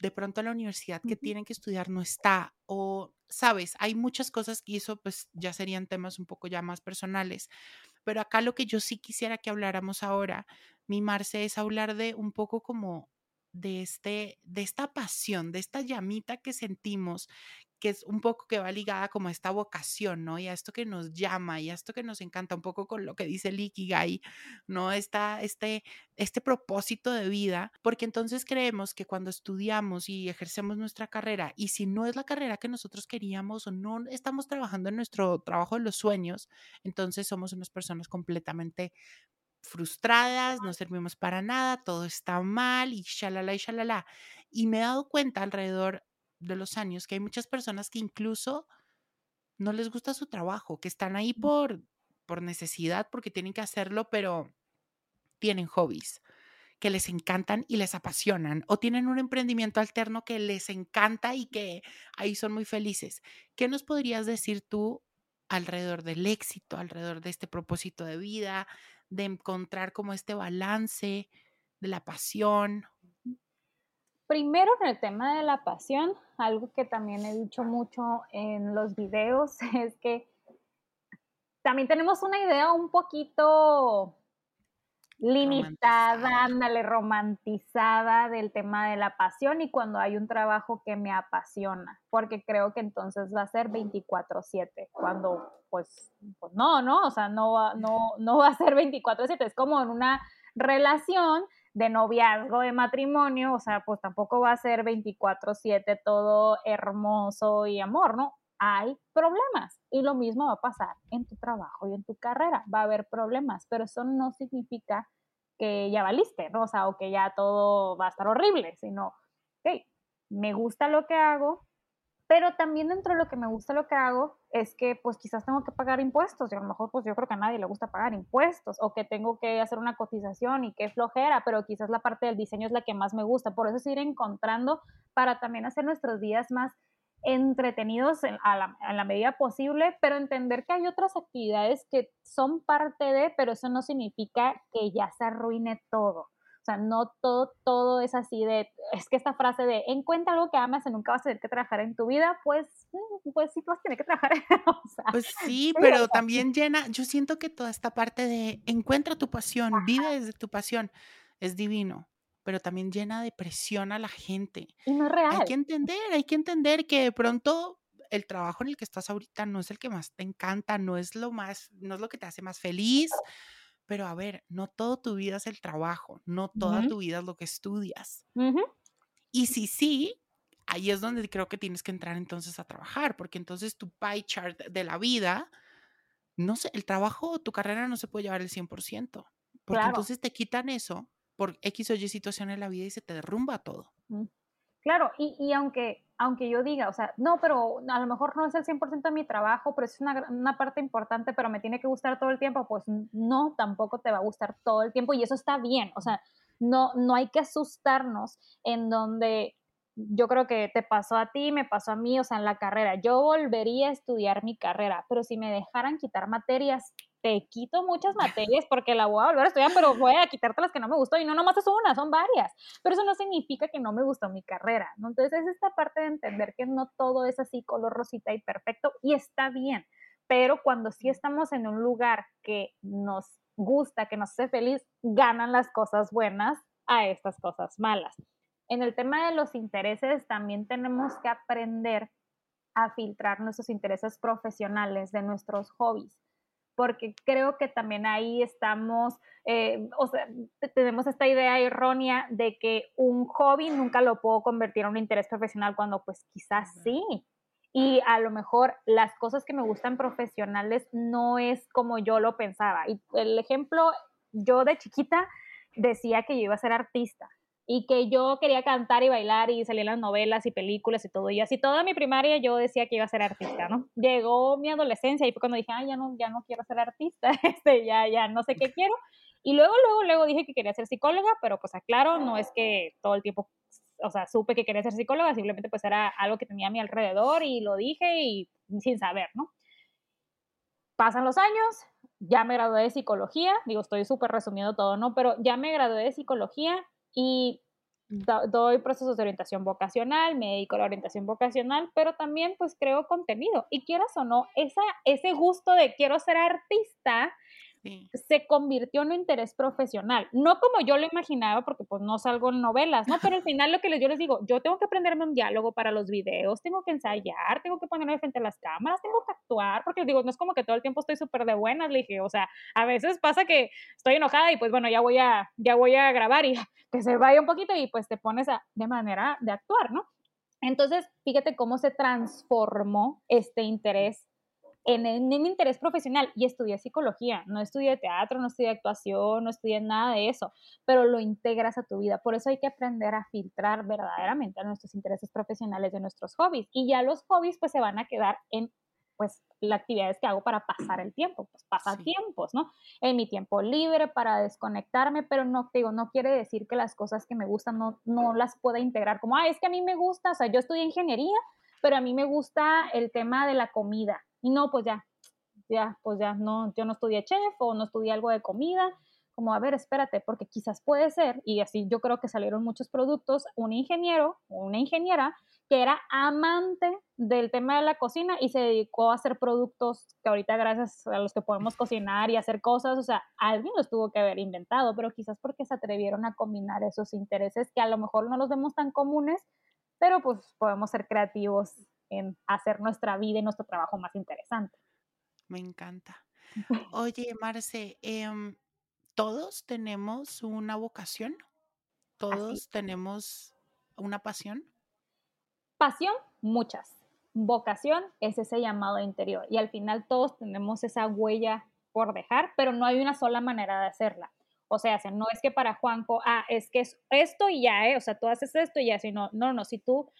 de pronto la universidad que tienen que estudiar no está o, sabes, hay muchas cosas que eso pues ya serían temas un poco ya más personales. Pero acá lo que yo sí quisiera que habláramos ahora, mi Marce, es hablar de un poco como de, este, de esta pasión, de esta llamita que sentimos, que es un poco que va ligada como a esta vocación, ¿no? Y a esto que nos llama y a esto que nos encanta, un poco con lo que dice el ¿no? Esta, este, este propósito de vida, porque entonces creemos que cuando estudiamos y ejercemos nuestra carrera, y si no es la carrera que nosotros queríamos o no estamos trabajando en nuestro trabajo de los sueños, entonces somos unas personas completamente frustradas, no servimos para nada, todo está mal y shalala y shalala. Y me he dado cuenta alrededor de los años que hay muchas personas que incluso no les gusta su trabajo, que están ahí por, por necesidad, porque tienen que hacerlo, pero tienen hobbies que les encantan y les apasionan, o tienen un emprendimiento alterno que les encanta y que ahí son muy felices. ¿Qué nos podrías decir tú alrededor del éxito, alrededor de este propósito de vida, de encontrar como este balance de la pasión? Primero en el tema de la pasión, algo que también he dicho mucho en los videos (laughs) es que también tenemos una idea un poquito limitada, ándale, romantizada del tema de la pasión y cuando hay un trabajo que me apasiona, porque creo que entonces va a ser 24/7, cuando pues, pues, no, ¿no? O sea, no va, no, no va a ser 24/7, es como en una relación de noviazgo, de matrimonio, o sea, pues tampoco va a ser 24/7 todo hermoso y amor, ¿no? Hay problemas y lo mismo va a pasar en tu trabajo y en tu carrera, va a haber problemas, pero eso no significa que ya valiste, ¿no? O sea, o que ya todo va a estar horrible, sino, ok, me gusta lo que hago, pero también dentro de lo que me gusta lo que hago es que pues quizás tengo que pagar impuestos y a lo mejor pues yo creo que a nadie le gusta pagar impuestos o que tengo que hacer una cotización y que flojera, pero quizás la parte del diseño es la que más me gusta. Por eso es ir encontrando para también hacer nuestros días más entretenidos a la, a la, medida posible, pero entender que hay otras actividades que son parte de, pero eso no significa que ya se arruine todo. Sea, no todo, todo es así de, es que esta frase de encuentra algo que amas y nunca vas a tener que trabajar en tu vida, pues, mm, pues sí, vas a tener que trabajar. (laughs) pues sí, pero también llena, yo siento que toda esta parte de encuentra tu pasión, vive desde tu pasión, es divino pero también llena de presión a la gente. Y no es real. Hay que entender, hay que entender que de pronto el trabajo en el que estás ahorita no es el que más te encanta, no es lo más, no es lo que te hace más feliz, pero a ver, no todo tu vida es el trabajo, no toda tu vida es lo que estudias. Y si sí, ahí es donde creo que tienes que entrar entonces a trabajar, porque entonces tu pie chart de la vida, no sé, el trabajo, tu carrera no se puede llevar el 100%, porque entonces te quitan eso por X o Y situación en la vida y se te derrumba todo. Claro, y, y, aunque, aunque yo diga, o sea, no, pero a lo mejor no es el 100% de mi trabajo, pero es una, una, parte importante, pero me tiene que gustar todo el tiempo, pues no, tampoco te va a gustar todo el tiempo y eso está bien, o sea, no, no hay que asustarnos en donde yo creo que te pasó a ti, me pasó a mí, o sea, en la carrera, yo volvería a estudiar mi carrera, pero si me dejaran quitar materias, te quito muchas materias porque la voy a volver a estudiar, pero voy a quitarte las que no me gustó y no nomás es una, son varias, pero eso no significa que no me gustó mi carrera, ¿no? Entonces es esta parte de entender que no todo es así color rosita y perfecto y está bien, pero cuando sí estamos en un lugar que nos gusta, que nos hace feliz, ganan las cosas buenas a estas cosas malas. En el tema de los intereses también tenemos que aprender a filtrar nuestros intereses profesionales de nuestros hobbies porque creo que también ahí estamos, eh, o sea, tenemos esta idea errónea de que un hobby nunca lo puedo convertir en un interés profesional cuando pues quizás sí. Y a lo mejor las cosas que me gustan profesionales no es como yo lo pensaba. Y el ejemplo, yo de chiquita decía que yo iba a ser artista y que yo quería cantar y bailar y salir las novelas y películas y todo. Y así toda mi primaria yo decía que iba a ser artista, ¿no? Llegó mi adolescencia y fue cuando dije, ah, ya no, ya no quiero ser artista, (laughs) este, ya, ya no sé qué quiero. Y luego, luego, luego dije que quería ser psicóloga, pero pues aclaro, no es que todo el tiempo, o sea, supe que quería ser psicóloga, simplemente pues era algo que tenía a mi alrededor y lo dije y sin saber, ¿no? Pasan los años, ya me gradué de psicología, digo, estoy súper resumiendo todo, ¿no? Pero ya me gradué de psicología y doy procesos de orientación vocacional, me dedico a la orientación vocacional, pero también pues creo contenido. Y quieras o no, esa, ese gusto de quiero ser artista se convirtió en un interés profesional. No como yo lo imaginaba, porque pues no salgo en novelas, ¿no? Pero al final lo que yo les digo, yo tengo que aprenderme un diálogo para los videos, tengo que ensayar, tengo que ponerme frente a las cámaras, tengo que actuar, porque les digo, no es como que todo el tiempo estoy súper de buenas, le dije, o sea, a veces pasa que estoy enojada y pues bueno, ya voy a, ya voy a grabar y (laughs) que se vaya un poquito y pues te pones a, de manera de actuar, ¿no? Entonces, fíjate cómo se transformó este interés en, un interés profesional y estudié psicología, no estudié teatro, no estudié actuación, no estudié nada de eso, pero lo integras a tu vida. Por eso hay que aprender a filtrar verdaderamente a nuestros intereses profesionales de nuestros hobbies. Y ya los hobbies pues se van a quedar en pues las actividades que hago para pasar el tiempo, pues pasatiempos, ¿no? En mi tiempo libre para desconectarme, pero no digo, no quiere decir que las cosas que me gustan no, no las pueda integrar como, ah, es que a mí me gusta, o sea, yo estudié ingeniería, pero a mí me gusta el tema de la comida y no, pues ya, ya, pues ya, no, yo no estudié chef o no estudié algo de comida, como, a ver, espérate, porque quizás puede ser, y así yo creo que salieron muchos productos, un ingeniero o una ingeniera que era amante del tema de la cocina y se dedicó a hacer productos que ahorita gracias a los que podemos cocinar y hacer cosas, o sea, alguien los tuvo que haber inventado, pero quizás porque se atrevieron a combinar esos intereses que a lo mejor no los vemos tan comunes, pero pues podemos ser creativos en hacer nuestra vida y nuestro trabajo más interesante. Me encanta. (laughs) Oye, Marce, em, ¿todos tenemos una vocación? ¿Todos tenemos una pasión? Pasión, muchas. Vocación es ese llamado interior y al final todos tenemos esa huella por dejar, pero no hay una sola manera de hacerla. O sea, no es que para Juanco, ah, es que es esto y ya, ¿eh? o sea, tú haces esto y ya, sino, no, no, si tú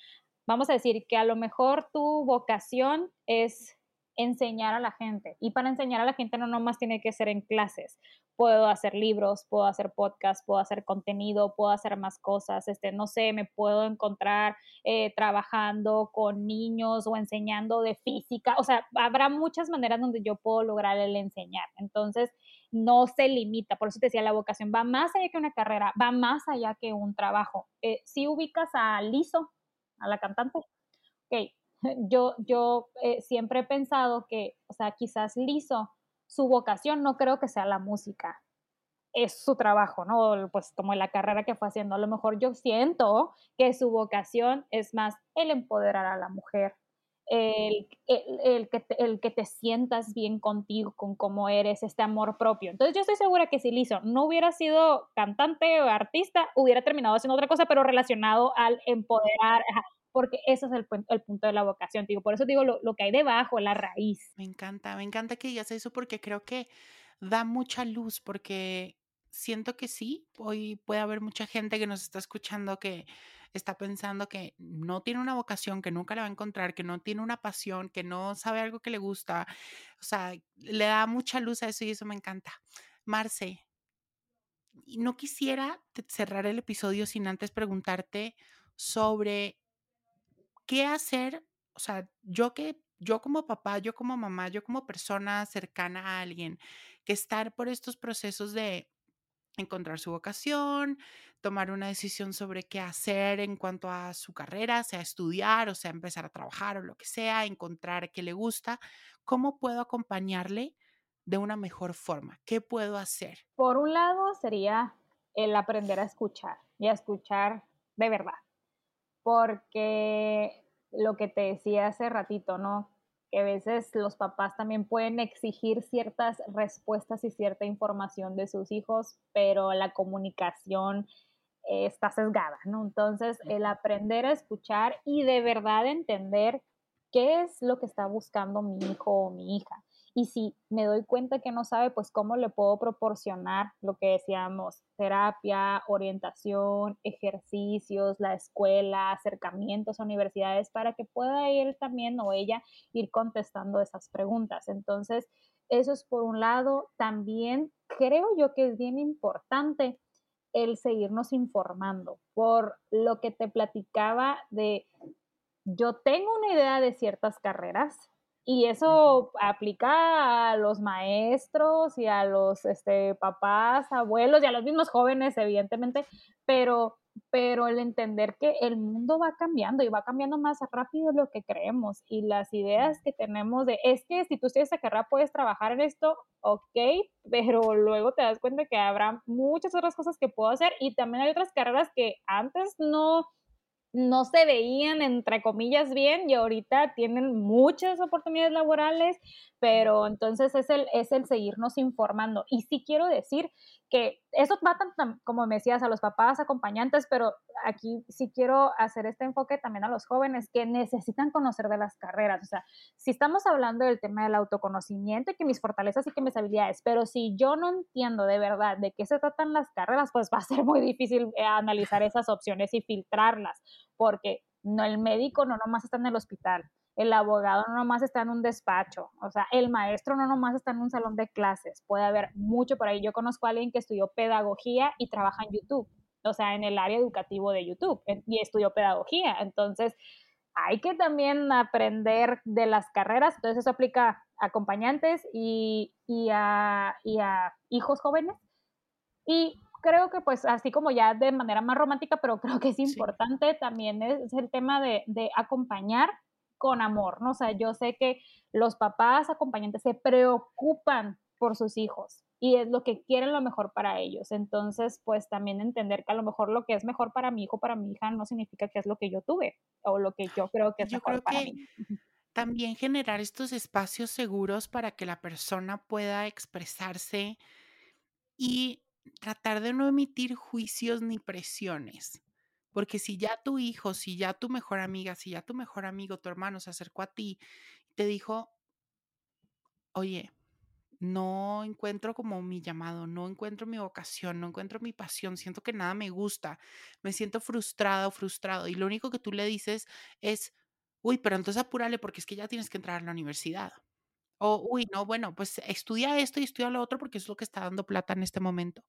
vamos a decir que a lo mejor tu vocación es enseñar a la gente. Y para enseñar a la gente no nomás tiene que ser en clases. Puedo hacer libros, puedo hacer podcasts, puedo hacer contenido, puedo hacer más cosas. Este, no sé, me puedo encontrar eh, trabajando con niños o enseñando de física. O sea, habrá muchas maneras donde yo puedo lograr el enseñar. Entonces, no se limita. Por eso te decía, la vocación va más allá que una carrera, va más allá que un trabajo. Eh, si ubicas a Lizo, a la cantante. Ok, (laughs) yo, yo eh, siempre he pensado que, o sea, quizás Lizo, su vocación no creo que sea la música, es su trabajo, ¿no? Pues como la carrera que fue haciendo. A lo mejor yo siento que su vocación es más el empoderar a la mujer, el, el, que te, el, que te, sientas bien contigo, con cómo eres, este amor propio. Entonces yo estoy segura que si Lizo no hubiera sido cantante o artista, hubiera terminado haciendo otra cosa, pero relacionado al empoderar, porque ese es el, punto de la vocación, digo, por eso digo lo, lo, que hay debajo, la raíz. Me encanta, me encanta que digas eso porque creo que da mucha luz, porque siento que sí, hoy puede haber mucha gente que nos está escuchando que está pensando que no tiene una vocación, que nunca la va a encontrar, que no tiene una pasión, que no sabe algo que le gusta. O sea, le da mucha luz a eso y eso me encanta. Marce, no quisiera cerrar el episodio sin antes preguntarte sobre qué hacer, o sea, yo que yo como papá, yo como mamá, yo como persona cercana a alguien, que estar por estos procesos de encontrar su vocación, tomar una decisión sobre qué hacer en cuanto a su carrera, sea estudiar o sea empezar a trabajar o lo que sea, encontrar qué le gusta, ¿cómo puedo acompañarle de una mejor forma? ¿Qué puedo hacer? Por un lado sería el aprender a escuchar y a escuchar de verdad porque lo que te decía hace ratito, ¿no? Que a veces los papás también pueden exigir ciertas respuestas y cierta información de sus hijos, pero la comunicación está sesgada, ¿no? Entonces, el aprender a escuchar y de verdad entender qué es lo que está buscando mi hijo o mi hija. Y si me doy cuenta que no sabe, pues cómo le puedo proporcionar lo que decíamos, terapia, orientación, ejercicios, la escuela, acercamientos a universidades, para que pueda él también o ella ir contestando esas preguntas. Entonces, eso es por un lado. También creo yo que es bien importante el seguirnos informando por lo que te platicaba de, yo tengo una idea de ciertas carreras, y eso aplica a los maestros y a los este, papás, abuelos y a los mismos jóvenes, evidentemente, pero, pero el entender que el mundo va cambiando y va cambiando más rápido de lo que creemos y las ideas que tenemos de, es que si tú estudias esa carrera puedes trabajar en esto, ok, pero luego te das cuenta que habrá muchas otras cosas que puedo hacer y también hay otras carreras que antes no no se veían, entre comillas, bien y ahorita tienen muchas oportunidades laborales, pero entonces es el, es el seguirnos informando. Y sí quiero decir que eso va tanto, como me decías, a los papás, acompañantes, pero aquí sí quiero hacer este enfoque también a los jóvenes que necesitan conocer de las carreras. O sea, si estamos hablando del tema del autoconocimiento y que mis fortalezas y que mis habilidades, pero si yo no entiendo de verdad de qué se tratan las carreras, pues (laughs) va a ser muy difícil eh, analizar esas opciones y filtrarlas, porque no el médico no nomás está en el hospital, el abogado no nomás está en un despacho, o sea, el maestro no nomás está en un salón de clases, puede haber mucho por ahí. Yo conozco a alguien que estudió pedagogía y trabaja en YouTube, o sea, en el área educativo de YouTube y estudió pedagogía. Entonces, hay que también aprender de las carreras, entonces eso aplica a acompañantes y, a, hijos jóvenes. Y creo que pues así como ya de manera más romántica, pero creo que es importante también es, el tema de, de acompañar con amor, ¿no? O sea, yo sé que los papás acompañantes se preocupan por sus hijos y es lo que quieren lo mejor para ellos. Entonces, pues también entender que a lo mejor lo que es mejor para mi hijo, para mi hija, no significa que es lo que yo tuve o lo que yo creo que es mejor para mí. También generar estos espacios seguros para que la persona pueda expresarse y tratar de no emitir juicios ni presiones. Porque si ya tu hijo, si ya tu mejor amiga, si ya tu mejor amigo, tu hermano se acercó a ti y te dijo, oye, no encuentro como mi llamado, no encuentro mi vocación, no encuentro mi pasión, siento que nada me gusta, me siento frustrada o frustrado y lo único que tú le dices es, uy, pero entonces apúrale porque es que ya tienes que entrar a la universidad. O, uy, no, bueno, pues estudia esto y estudia lo otro porque es lo que está dando plata en este momento.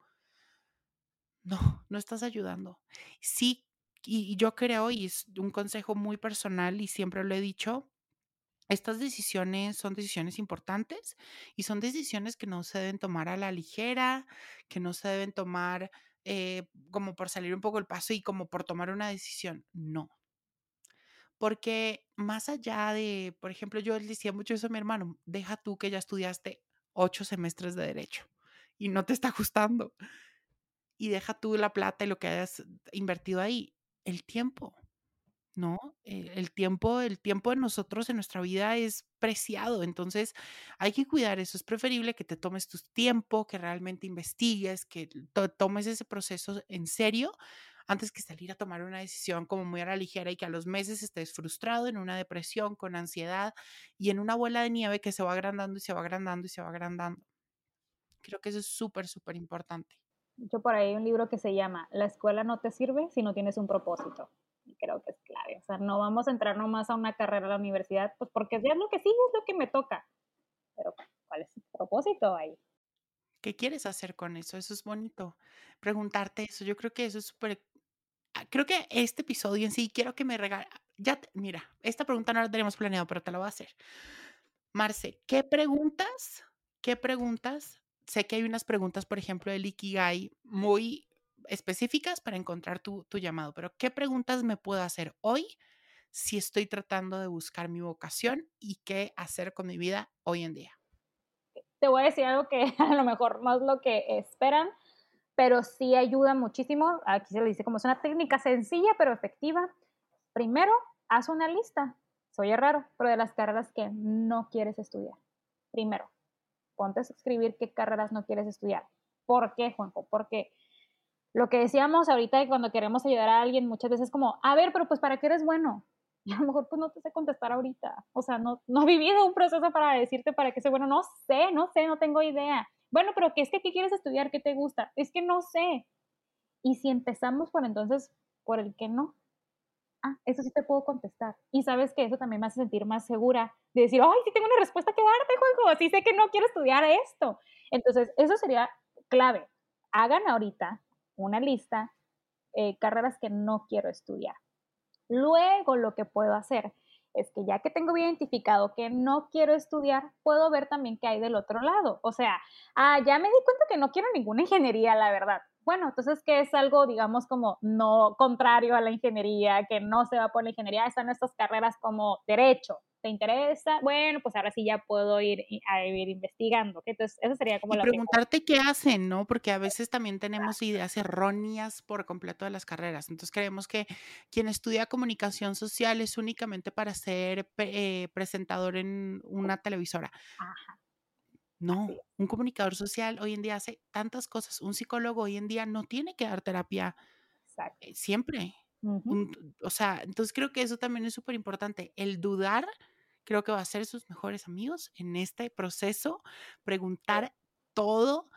No, no estás ayudando. Sí y yo creo, y es un consejo muy personal y siempre lo he dicho, estas decisiones son decisiones importantes y son decisiones que no se deben tomar a la ligera, que no se deben tomar eh, como por salir un poco el paso y como por tomar una decisión. No. Porque más allá de, por ejemplo, yo le decía mucho eso a mi hermano, deja tú que ya estudiaste ocho semestres de derecho y no te está gustando. Y deja tú la plata y lo que hayas invertido ahí el tiempo, ¿no? Eh, el tiempo, el tiempo de nosotros en nuestra vida es preciado, entonces hay que cuidar eso. Es preferible que te tomes tu tiempo, que realmente investigues, que tomes ese proceso en serio antes que salir a tomar una decisión como muy a la ligera y que a los meses estés frustrado, en una depresión, con ansiedad y en una bola de nieve que se va agrandando y se va agrandando y se va agrandando. Creo que eso es súper, súper importante. Yo por ahí hay un libro que se llama La escuela no te sirve si no tienes un propósito. Y creo que es clave. O sea, no vamos a entrar nomás a una carrera a la universidad, pues porque es lo que sí, es lo que me toca. Pero, ¿cuál es el propósito ahí? ¿Qué quieres hacer con eso? Eso es bonito. Preguntarte eso. Yo creo que eso es súper. Ah, creo que este episodio en sí, quiero que me regale. Ya, mira, esta pregunta no la tenemos planeado, pero te la voy a hacer. Marce, ¿qué preguntas? ¿Qué preguntas sé que hay unas preguntas, por ejemplo, del Ikigai muy específicas para encontrar tu, llamado, pero ¿qué preguntas me puedo hacer hoy si estoy tratando de buscar mi vocación y qué hacer con mi vida hoy en día? Te voy a decir algo que (laughs) a lo mejor es lo que esperan, pero sí ayuda muchísimo. Aquí se le dice como es una técnica sencilla pero efectiva. Primero, haz una lista soy raro, pero de las carreras que no quieres estudiar. Primero, ponte a escribir qué carreras no quieres estudiar. ¿Por qué, Juanjo? Porque lo que decíamos ahorita cuando queremos ayudar a alguien muchas veces como, a ver, pero pues ¿para qué eres bueno? (laughs) Y a lo mejor pues no te sé contestar ahorita. O sea, no, no he vivido un proceso para decirte para qué soy bueno. No sé, no sé, no tengo idea. Bueno, pero ¿qué es que qué quieres estudiar? ¿Qué te gusta? Es que no sé. Y si empezamos por entonces, por el que no, ah, eso sí te puedo contestar. Y sabes que eso también me hace sentir más segura de decir, ay, sí tengo una respuesta que darte, Juanjo, sí sé que no quiero estudiar esto. Entonces, eso sería clave. Hagan ahorita una lista, eh, carreras que no quiero estudiar. Luego lo que puedo hacer es que ya que tengo identificado que no quiero estudiar, puedo ver también qué hay del otro lado. O sea, ah, ya me di cuenta que no quiero ninguna ingeniería, la verdad. Bueno, entonces, ¿qué es algo, digamos, como no contrario a la ingeniería, que no se va por la ingeniería? Están estas carreras como derecho, ¿te interesa? Bueno, pues ahora sí ya puedo ir a ir investigando. Entonces, eso sería como y preguntarte qué hacen, ¿no? Porque a veces también tenemos ideas erróneas por completo de las carreras. Entonces, creemos que quien estudia comunicación social es únicamente para ser eh, presentador en una televisora. Ajá. No, un comunicador social hoy en día hace tantas cosas. Un psicólogo hoy en día no tiene que dar terapia eh, siempre o sea, entonces creo que eso también es súper importante. El dudar, creo que va a ser sus mejores amigos en este proceso, preguntar todo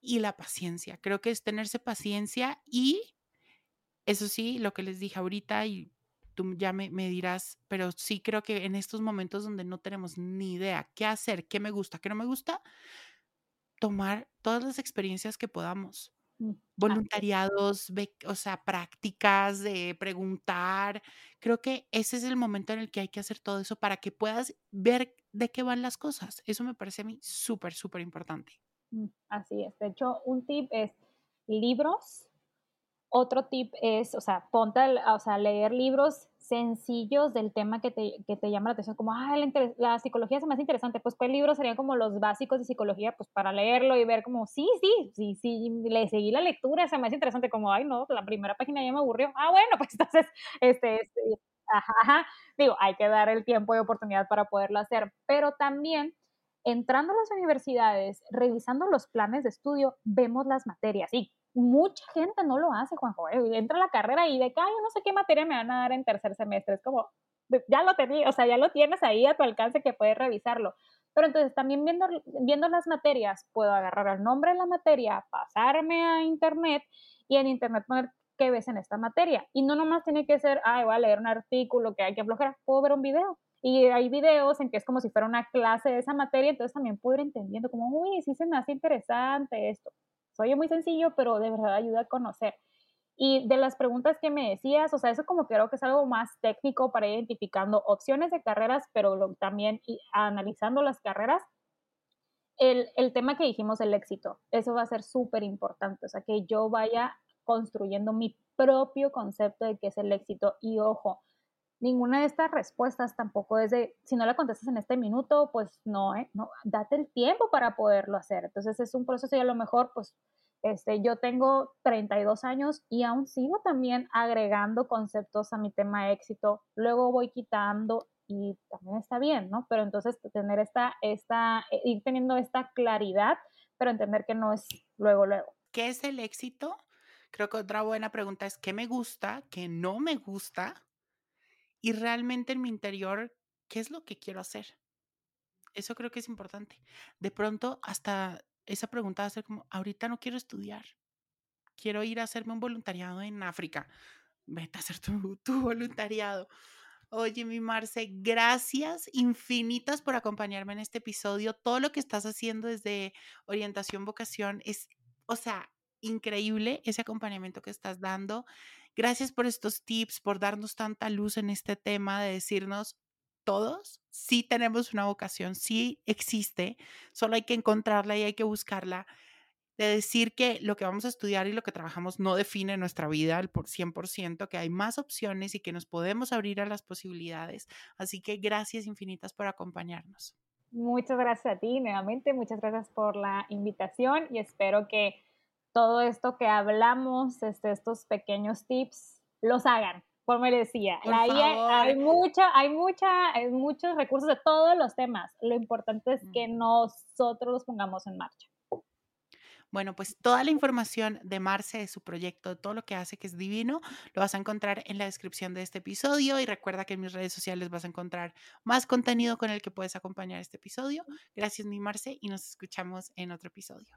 y la paciencia. Creo que es tenerse paciencia y eso sí, lo que les dije ahorita y tú ya me, me, dirás, pero sí creo que en estos momentos donde no tenemos ni idea qué hacer, qué me gusta, qué no me gusta, tomar todas las experiencias que podamos. Mm, voluntariados, o sea, prácticas de preguntar. Creo que ese es el momento en el que hay que hacer todo eso para que puedas ver de qué van las cosas. Eso me parece a mí súper, súper importante. Mm, así es. De hecho, un tip es libros otro tip es, o sea, ponte a, o sea, leer libros sencillos del tema que te, que te llama la atención, como, ah, la, psicología se me hace interesante, pues, ¿cuál libro serían como los básicos de psicología? Pues, para leerlo y ver como, sí, sí, sí, sí, le seguí la lectura, se me hace interesante, como, ay, no, la primera página ya me aburrió. Ah, bueno, (laughs) pues, entonces, este, este ajá, ajá, digo, hay que dar el tiempo y oportunidad para poderlo hacer, pero también entrando a las universidades, revisando los planes de estudio, vemos las materias y mucha gente no lo hace, Juanjo. Eh, entra a la carrera y de que, ay, no sé qué materia me van a dar en tercer semestre. Es como, ya lo tenías, o sea, ya lo tienes ahí a tu alcance que puedes revisarlo. Pero entonces también viendo, viendo las materias, puedo agarrar el nombre de la materia, pasarme a internet y en internet poner qué ves en esta materia. Y no nomás tiene que ser, ay, voy a leer un artículo que hay que aflojar, puedo ver un video. Y hay videos en que es como si fuera una clase de esa materia, entonces también puedo ir entendiendo como, uy, sí se me hace interesante esto. Oye, muy sencillo, pero de verdad ayuda a conocer. Y de las preguntas que me decías, o sea, eso como creo que es algo más técnico para identificando opciones de carreras, pero también analizando las carreras. El, el, tema que dijimos, el éxito, eso va a ser súper importante, o sea, que yo vaya construyendo mi propio concepto de qué es el éxito. Y ojo, ninguna de estas respuestas tampoco es de, si no la contestas en este minuto, pues no, ¿eh? no, date el tiempo para poderlo hacer. Entonces es un proceso y a lo mejor, pues, este, yo tengo 32 años y aún sigo también agregando conceptos a mi tema éxito, luego voy quitando y también está bien, ¿no? Pero entonces tener esta, esta, eh, ir teniendo esta claridad, pero entender que no es luego, luego. ¿Qué es el éxito? Creo que otra buena pregunta es qué me gusta, qué no me gusta y realmente en mi interior, ¿qué es lo que quiero hacer? Eso creo que es importante. De pronto, hasta esa pregunta va a ser como, ahorita no quiero estudiar, quiero ir a hacerme un voluntariado en África. Vete a hacer tu, (laughs) voluntariado. Oye, mi Marce, gracias infinitas por acompañarme en este episodio. Todo lo que estás haciendo desde orientación vocación es, o sea, increíble ese acompañamiento que estás dando. Gracias por estos tips, por darnos tanta luz en este tema de decirnos todos, sí tenemos una vocación, sí existe, solo hay que encontrarla y hay que buscarla. De decir que lo que vamos a estudiar y lo que trabajamos no define nuestra vida al por 100%, que hay más opciones y que nos podemos abrir a las posibilidades. Así que gracias infinitas por acompañarnos. Muchas gracias a ti nuevamente, muchas gracias por la invitación y espero que todo esto que hablamos, este, estos pequeños tips, los hagan. por merecía. Por Ahí hay, favor. hay mucha, hay mucha, hay muchos recursos de todos los temas. Lo importante es que nosotros los pongamos en marcha. Bueno, pues toda la información de Marce, de su proyecto, de todo lo que hace, que es divino, lo vas a encontrar en la descripción de este episodio y recuerda que en mis redes sociales vas a encontrar más contenido con el que puedes acompañar este episodio. Gracias, mi Marce, y nos escuchamos en otro episodio.